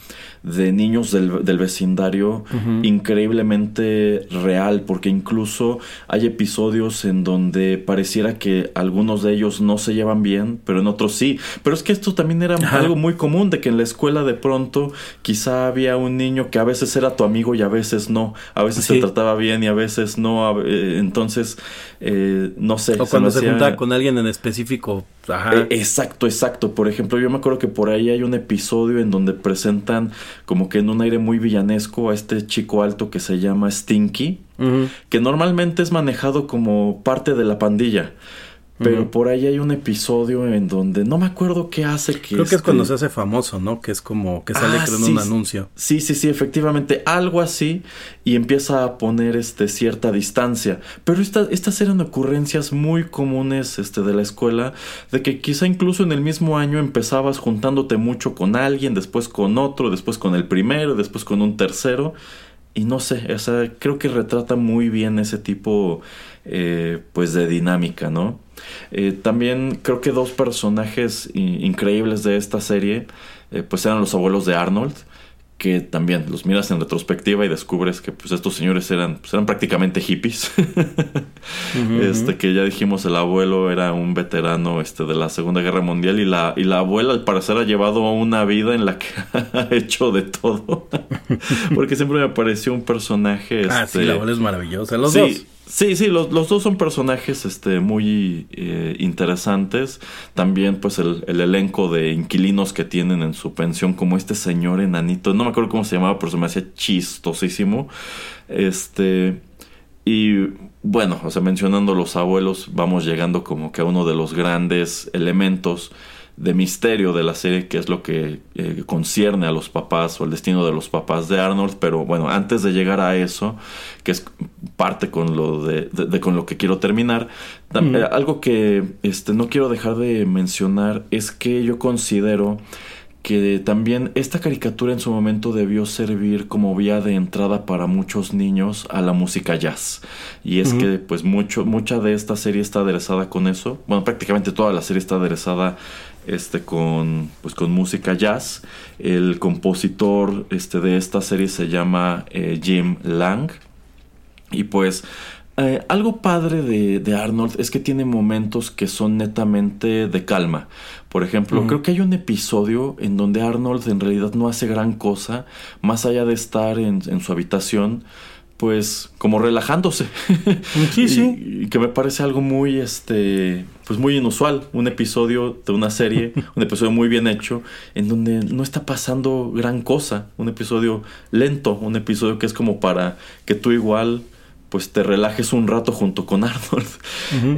de niños del, del vecindario increíblemente real, porque incluso hay episodios en donde pareciera que algunos de ellos no se llevan bien, pero en otros sí. Pero es que esto también era algo muy común, de que en la escuela de pronto quizá había un niño que a veces era tu amigo y a veces no, a veces se trataba bien y a veces no, entonces, eh, no sé. O cuando se, juntaba con alguien en específico. Ajá. Eh, exacto, exacto. Por ejemplo, yo me acuerdo que por ahí hay un episodio en donde presentan como que en un aire muy villanesco a este chico alto que se llama Stinky, que normalmente es manejado como parte de la pandilla. Pero por ahí hay un episodio en donde no me acuerdo qué hace que. Creo que es cuando este se hace famoso, ¿no? Que es como que sale ah, creando un anuncio. Sí, sí, sí, efectivamente. Algo así. Y empieza a poner este cierta distancia. Pero estas eran ocurrencias muy comunes este, de la escuela. De que quizá incluso en el mismo año empezabas juntándote mucho con alguien, después con otro, después con el primero, después con un tercero. Y no sé, o sea, creo que retrata muy bien ese tipo eh, pues de dinámica, ¿no? Eh, también creo que dos personajes increíbles de esta serie, eh, pues eran los abuelos de Arnold, que también los miras en retrospectiva y descubres que pues estos señores eran, pues, eran prácticamente hippies. Este, que ya dijimos, el abuelo era un veterano este, de la Segunda Guerra Mundial y la, y la abuela al parecer ha llevado una vida en la que ha hecho de todo. Porque siempre me pareció un personaje. Ah, sí, la este, abuela es maravillosa, los dos. Sí, sí, los, dos son personajes este, muy eh, interesantes. También, pues, el, el, elenco de inquilinos que tienen en su pensión, como este señor enanito, no me acuerdo cómo se llamaba, pero se me hacía chistosísimo. Este. Y bueno, o sea, mencionando los abuelos, vamos llegando como que a uno de los grandes elementos de misterio de la serie, que es lo que eh, concierne a los papás o el destino de los papás de Arnold. Pero bueno, antes de llegar a eso, que es parte con lo de, con lo que quiero terminar, eh, algo que este, no quiero dejar de mencionar es que yo considero que también esta caricatura en su momento debió servir como vía de entrada para muchos niños a la música jazz. Y es que pues mucho, mucha de esta serie está aderezada con eso. Bueno, prácticamente toda la serie está aderezada este, con, pues, con música jazz. El compositor este, de esta serie se llama eh, Jim Lang. Y pues eh, algo padre de, Arnold es que tiene momentos que son netamente de calma. Por ejemplo, creo que hay un episodio en donde Arnold en realidad no hace gran cosa, más allá de estar en, en su habitación pues como relajándose. Sí, sí. Y, que me parece algo muy este pues muy inusual, un episodio de una serie, un episodio muy bien hecho en donde no está pasando gran cosa, un episodio lento, un episodio que es como para que tú igual pues te relajes un rato junto con Arnold.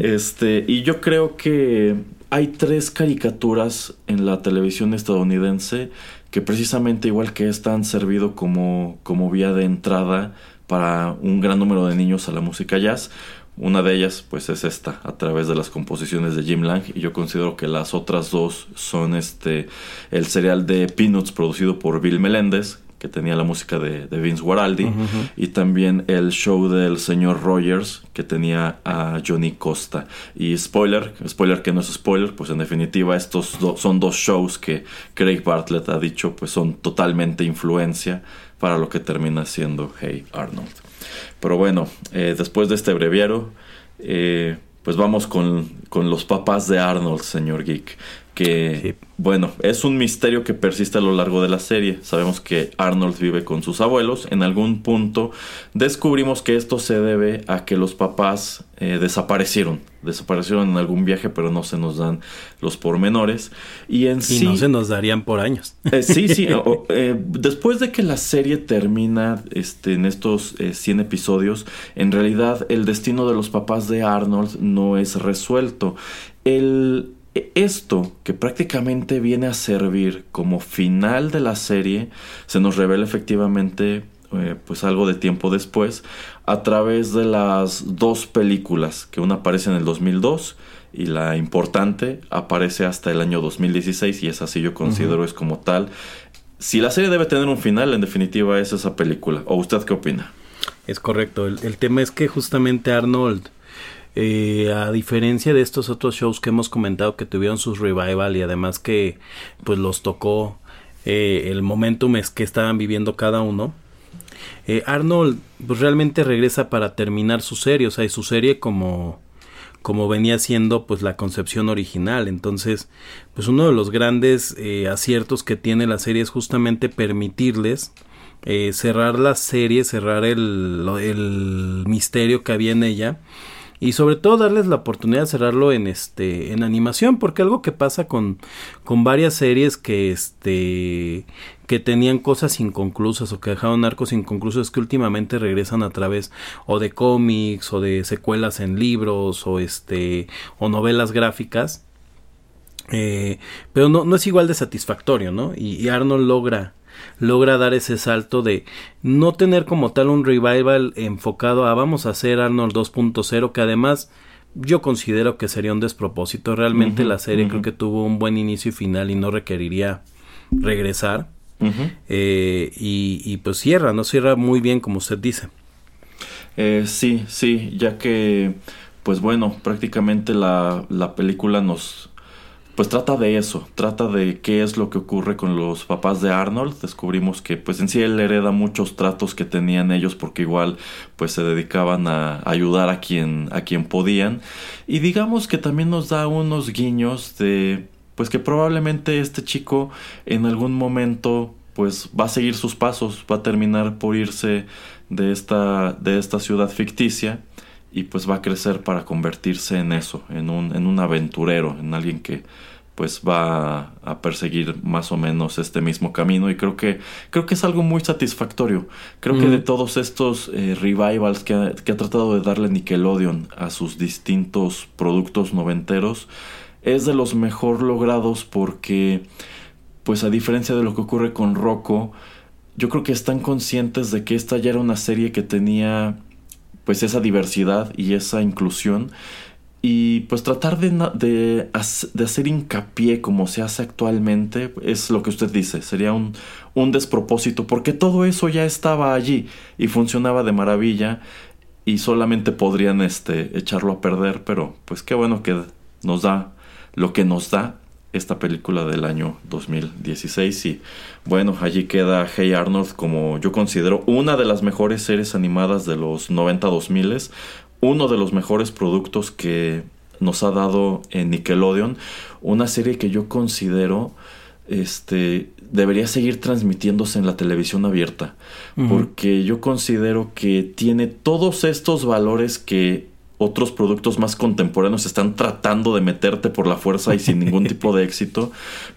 Este, y yo creo que hay tres caricaturas en la televisión estadounidense que precisamente igual que esta han servido como, como vía de entrada para un gran número de niños a la música jazz. una de ellas pues es esta, a través de las composiciones de Jim Lang y yo considero que las otras dos son este el serial de Peanuts producido por Bill Melendez que tenía la música de, Vince Guaraldi, y también el show del señor Rogers, que tenía a Johnny Costa. Y spoiler, spoiler que no es spoiler, pues en definitiva estos son dos shows que Craig Bartlett ha dicho, pues son totalmente influencia para lo que termina siendo Hey Arnold. Pero bueno, eh, después de este breviario, eh, pues vamos con, con, los papás de Arnold, señor Geek que, bueno, es un misterio que persiste a lo largo de la serie. Sabemos que Arnold vive con sus abuelos. En algún punto descubrimos que esto se debe a que los papás eh, desaparecieron. Desaparecieron en algún viaje, pero no se nos dan los pormenores. Y en sí. no se nos darían por años. Eh, sí, sí. Eh, después de que la serie termina este, en estos 100 episodios, en realidad el destino de los papás de Arnold no es resuelto. El esto, que prácticamente viene a servir como final de la serie, se nos revela efectivamente eh, pues algo de tiempo después a través de las dos películas, que una aparece en el 2002 y la importante aparece hasta el año 2016 y es así yo considero es como tal. Si la serie debe tener un final, en definitiva es esa película. ¿O usted qué opina? Es correcto. el tema es que justamente Arnold eh, a diferencia de estos otros shows que hemos comentado que tuvieron sus revival y además que pues los tocó eh, el momentum es que estaban viviendo cada uno. Eh, Arnold pues realmente regresa para terminar su serie, o sea, y su serie como como venía siendo pues la concepción original. Entonces, pues uno de los grandes aciertos que tiene la serie es justamente permitirles cerrar la serie, cerrar el misterio que había en ella y sobre todo darles la oportunidad de cerrarlo en este en animación porque algo que pasa con con varias series que este que tenían cosas inconclusas o que dejaron arcos inconclusos es que últimamente regresan a través o de cómics o de secuelas en libros o este o novelas gráficas eh, pero no, no es igual de satisfactorio, ¿no? y Arnold logra logra dar ese salto de no tener como tal un revival enfocado a vamos a hacer Arnold 2.0 que además yo considero que sería un despropósito. Realmente la serie creo que tuvo un buen inicio y final y no requeriría regresar. Eh, y, pues cierra, no cierra muy bien como usted dice. Eh, sí, sí, ya que pues bueno, prácticamente la, la película nos, pues trata de eso, trata de qué es lo que ocurre con los papás de Arnold. Descubrimos que pues en sí él hereda muchos tratos que tenían ellos porque igual pues se dedicaban a ayudar a quien a quien podían y digamos que también nos da unos guiños de pues que probablemente este chico en algún momento pues va a seguir sus pasos, va a terminar por irse de esta de esta ciudad ficticia y pues va a crecer para convertirse en eso, en un, en un aventurero, en alguien que pues va a perseguir más o menos este mismo camino. Y creo que creo que es algo muy satisfactorio. Creo que de todos estos eh, revivals que ha, que ha, tratado de darle Nickelodeon a sus distintos productos noventeros es de los mejor logrados porque pues a diferencia de lo que ocurre con Rocco yo creo que están conscientes de que esta ya era una serie que tenía pues esa diversidad y esa inclusión. Y pues tratar de, de, hacer hincapié como se hace actualmente es lo que usted dice, sería un, un despropósito porque todo eso ya estaba allí y funcionaba de maravilla y solamente podrían este, echarlo a perder, pero pues qué bueno que nos da lo que nos da esta película del año 2016 y bueno, allí queda Hey Arnold como yo considero una de las mejores series animadas de los 90-2000, uno de los mejores productos que nos ha dado en Nickelodeon, una serie que yo considero este debería seguir transmitiéndose en la televisión abierta, porque yo considero que tiene todos estos valores que otros productos más contemporáneos están tratando de meterte por la fuerza y sin ningún tipo de éxito,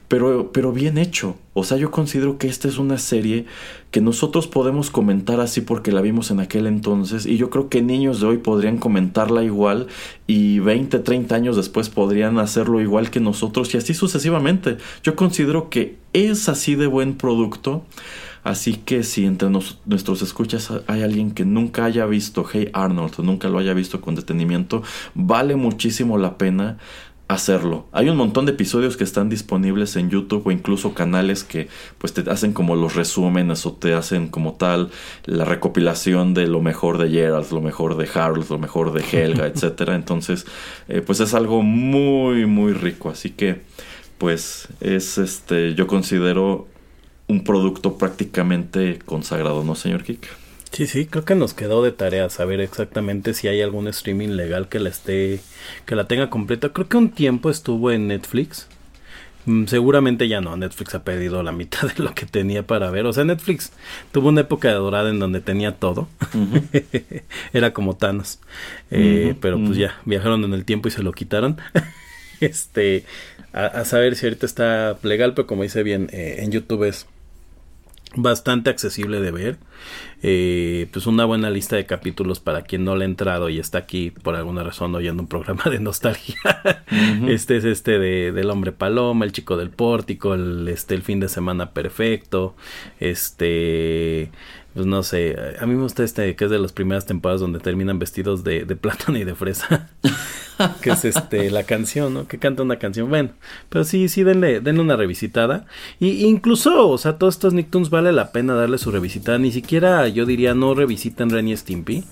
pero, pero bien hecho. O sea, yo considero que esta es una serie que nosotros podemos comentar así porque la vimos en aquel entonces y yo creo que niños de hoy podrían comentarla igual y 20, 30 años después podrían hacerlo igual que nosotros y así sucesivamente. Yo considero que es así de buen producto Así que si entre nuestros escuchas hay alguien que nunca haya visto Hey Arnold o nunca lo haya visto con detenimiento, vale muchísimo la pena hacerlo. Hay un montón de episodios que están disponibles en YouTube o incluso canales que pues te hacen como los resúmenes o te hacen como tal la recopilación de lo mejor de Gerald, lo mejor de Harold, lo mejor de Helga, etcétera. Entonces, eh, pues es algo muy muy rico, así que pues es este yo considero un producto prácticamente consagrado, ¿no, señor Kik? Sí, sí, creo que nos quedó de tarea saber exactamente si hay algún streaming legal que la esté, que la tenga completa. Creo que un tiempo estuvo en Netflix. Mm, seguramente ya no, Netflix ha perdido la mitad de lo que tenía para ver. O sea, Netflix tuvo una época dorada en donde tenía todo. Era como Thanos. Eh, pero pues ya, viajaron en el tiempo y se lo quitaron. este, a, saber si ahorita está legal, pero como dice bien, eh, en YouTube es bastante accesible de ver. Eh, pues una buena lista de capítulos para quien no le ha entrado y está aquí por alguna razón oyendo un programa de nostalgia. Este es este de, del hombre paloma, el chico del pórtico, el, este, el fin de semana perfecto, este pues no sé, a mí me gusta este que es de las primeras temporadas donde terminan vestidos de, plátano y de fresa. que es este la canción, ¿no? Que canta una canción. Bueno, pero sí, sí, denle, denle una revisitada. Y incluso, o sea, todos estos Nicktoons vale la pena darle su revisitada. Ni siquiera yo diría no revisitan Renny Stimpy.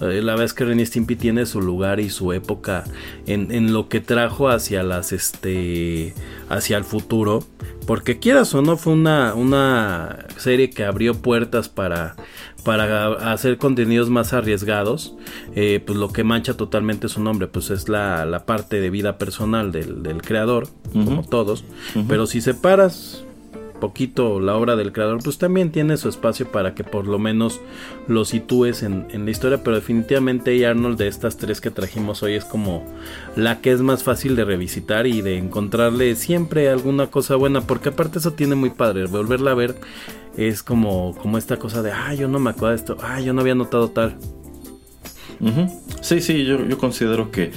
Eh, la verdad es que Renny Stimpy tiene su lugar y su época en, en lo que trajo hacia las este hacia el futuro. Porque quieras o no, fue una, una serie que abrió puertas para, para hacer contenidos más arriesgados. Eh, pues lo que mancha totalmente su nombre, pues es la, la parte de vida personal del, del creador, como todos. Pero si separas poquito la obra del creador, pues también tiene su espacio para que por lo menos lo sitúes en, en la historia, pero definitivamente Arnold de estas tres que trajimos hoy es como la que es más fácil de revisitar y de encontrarle siempre alguna cosa buena, porque aparte eso tiene muy padre, volverla a ver es como, como esta cosa de, ah, yo no me acuerdo de esto, ah, yo no había notado tal. Sí, sí, yo, yo considero que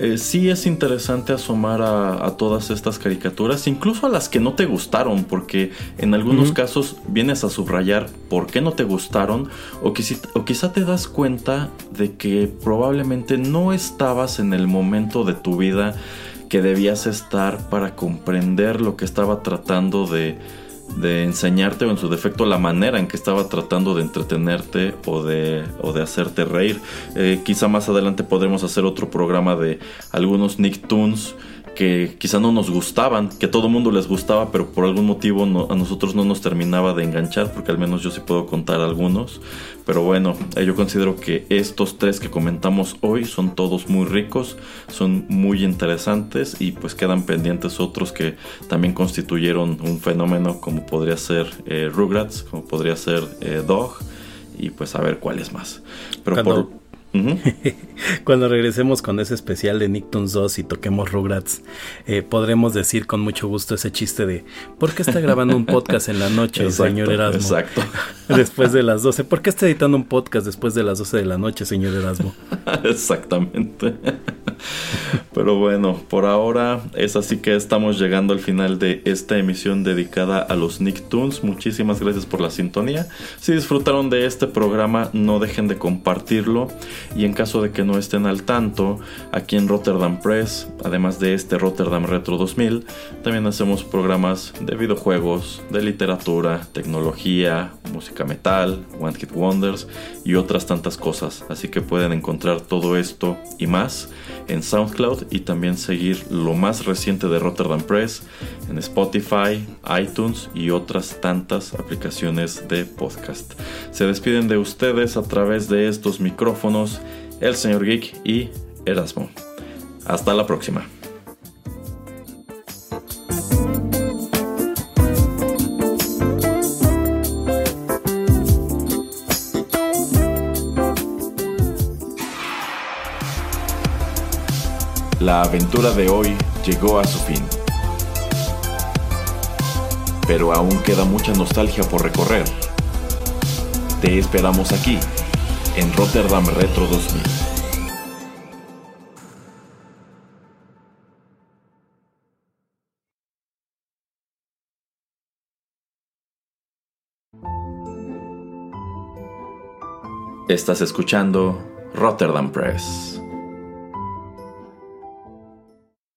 eh, sí es interesante asomar a, todas estas caricaturas, incluso a las que no te gustaron, porque en algunos casos vienes a subrayar por qué no te gustaron, o, o quizá te das cuenta de que probablemente no estabas en el momento de tu vida que debías estar para comprender lo que estaba tratando de de enseñarte o en su defecto la manera en que estaba tratando de entretenerte o de, o de hacerte reír. Eh, quizá más adelante podremos hacer otro programa de algunos Nicktoons que quizá no nos gustaban, que todo el mundo les gustaba, pero por algún motivo a nosotros no nos terminaba de enganchar, porque al menos yo sí puedo contar algunos. Pero bueno, eh, yo considero que estos tres que comentamos hoy son todos muy ricos, son muy interesantes y pues quedan pendientes otros que también constituyeron un fenómeno como podría ser eh, Rugrats, como podría ser eh, Dog y pues a ver cuál es más. Pero por Cuando regresemos con ese especial de Nicktoons 2 y toquemos Rugrats, eh, podremos decir con mucho gusto ese chiste de ¿por qué está grabando un podcast en la noche, señor Erasmo? Exacto. Después de las 12. ¿Por qué está editando un podcast después de las 12 de la noche, señor Erasmo? Exactamente. Pero bueno, por ahora es así que estamos llegando al final de esta emisión dedicada a los Nicktoons. Muchísimas gracias por la sintonía. Si disfrutaron de este programa, no dejen de compartirlo. Y en caso de que no estén al tanto, aquí en Rotterdam Press, además de este Rotterdam Retro 2000, también hacemos programas de videojuegos, de literatura, tecnología, música metal, One Hit Wonders y otras tantas cosas. Así que pueden encontrar todo esto y más en SoundCloud y también seguir lo más reciente de Rotterdam Press en Spotify, iTunes y otras tantas aplicaciones de podcast. Se despiden de ustedes a través de estos micrófonos el señor Geek y Erasmo. Hasta la próxima. La aventura de hoy llegó a su fin pero aún queda mucha nostalgia por recorrer. Te esperamos aquí, en Rotterdam Retro 2000. Estás escuchando Rotterdam Press.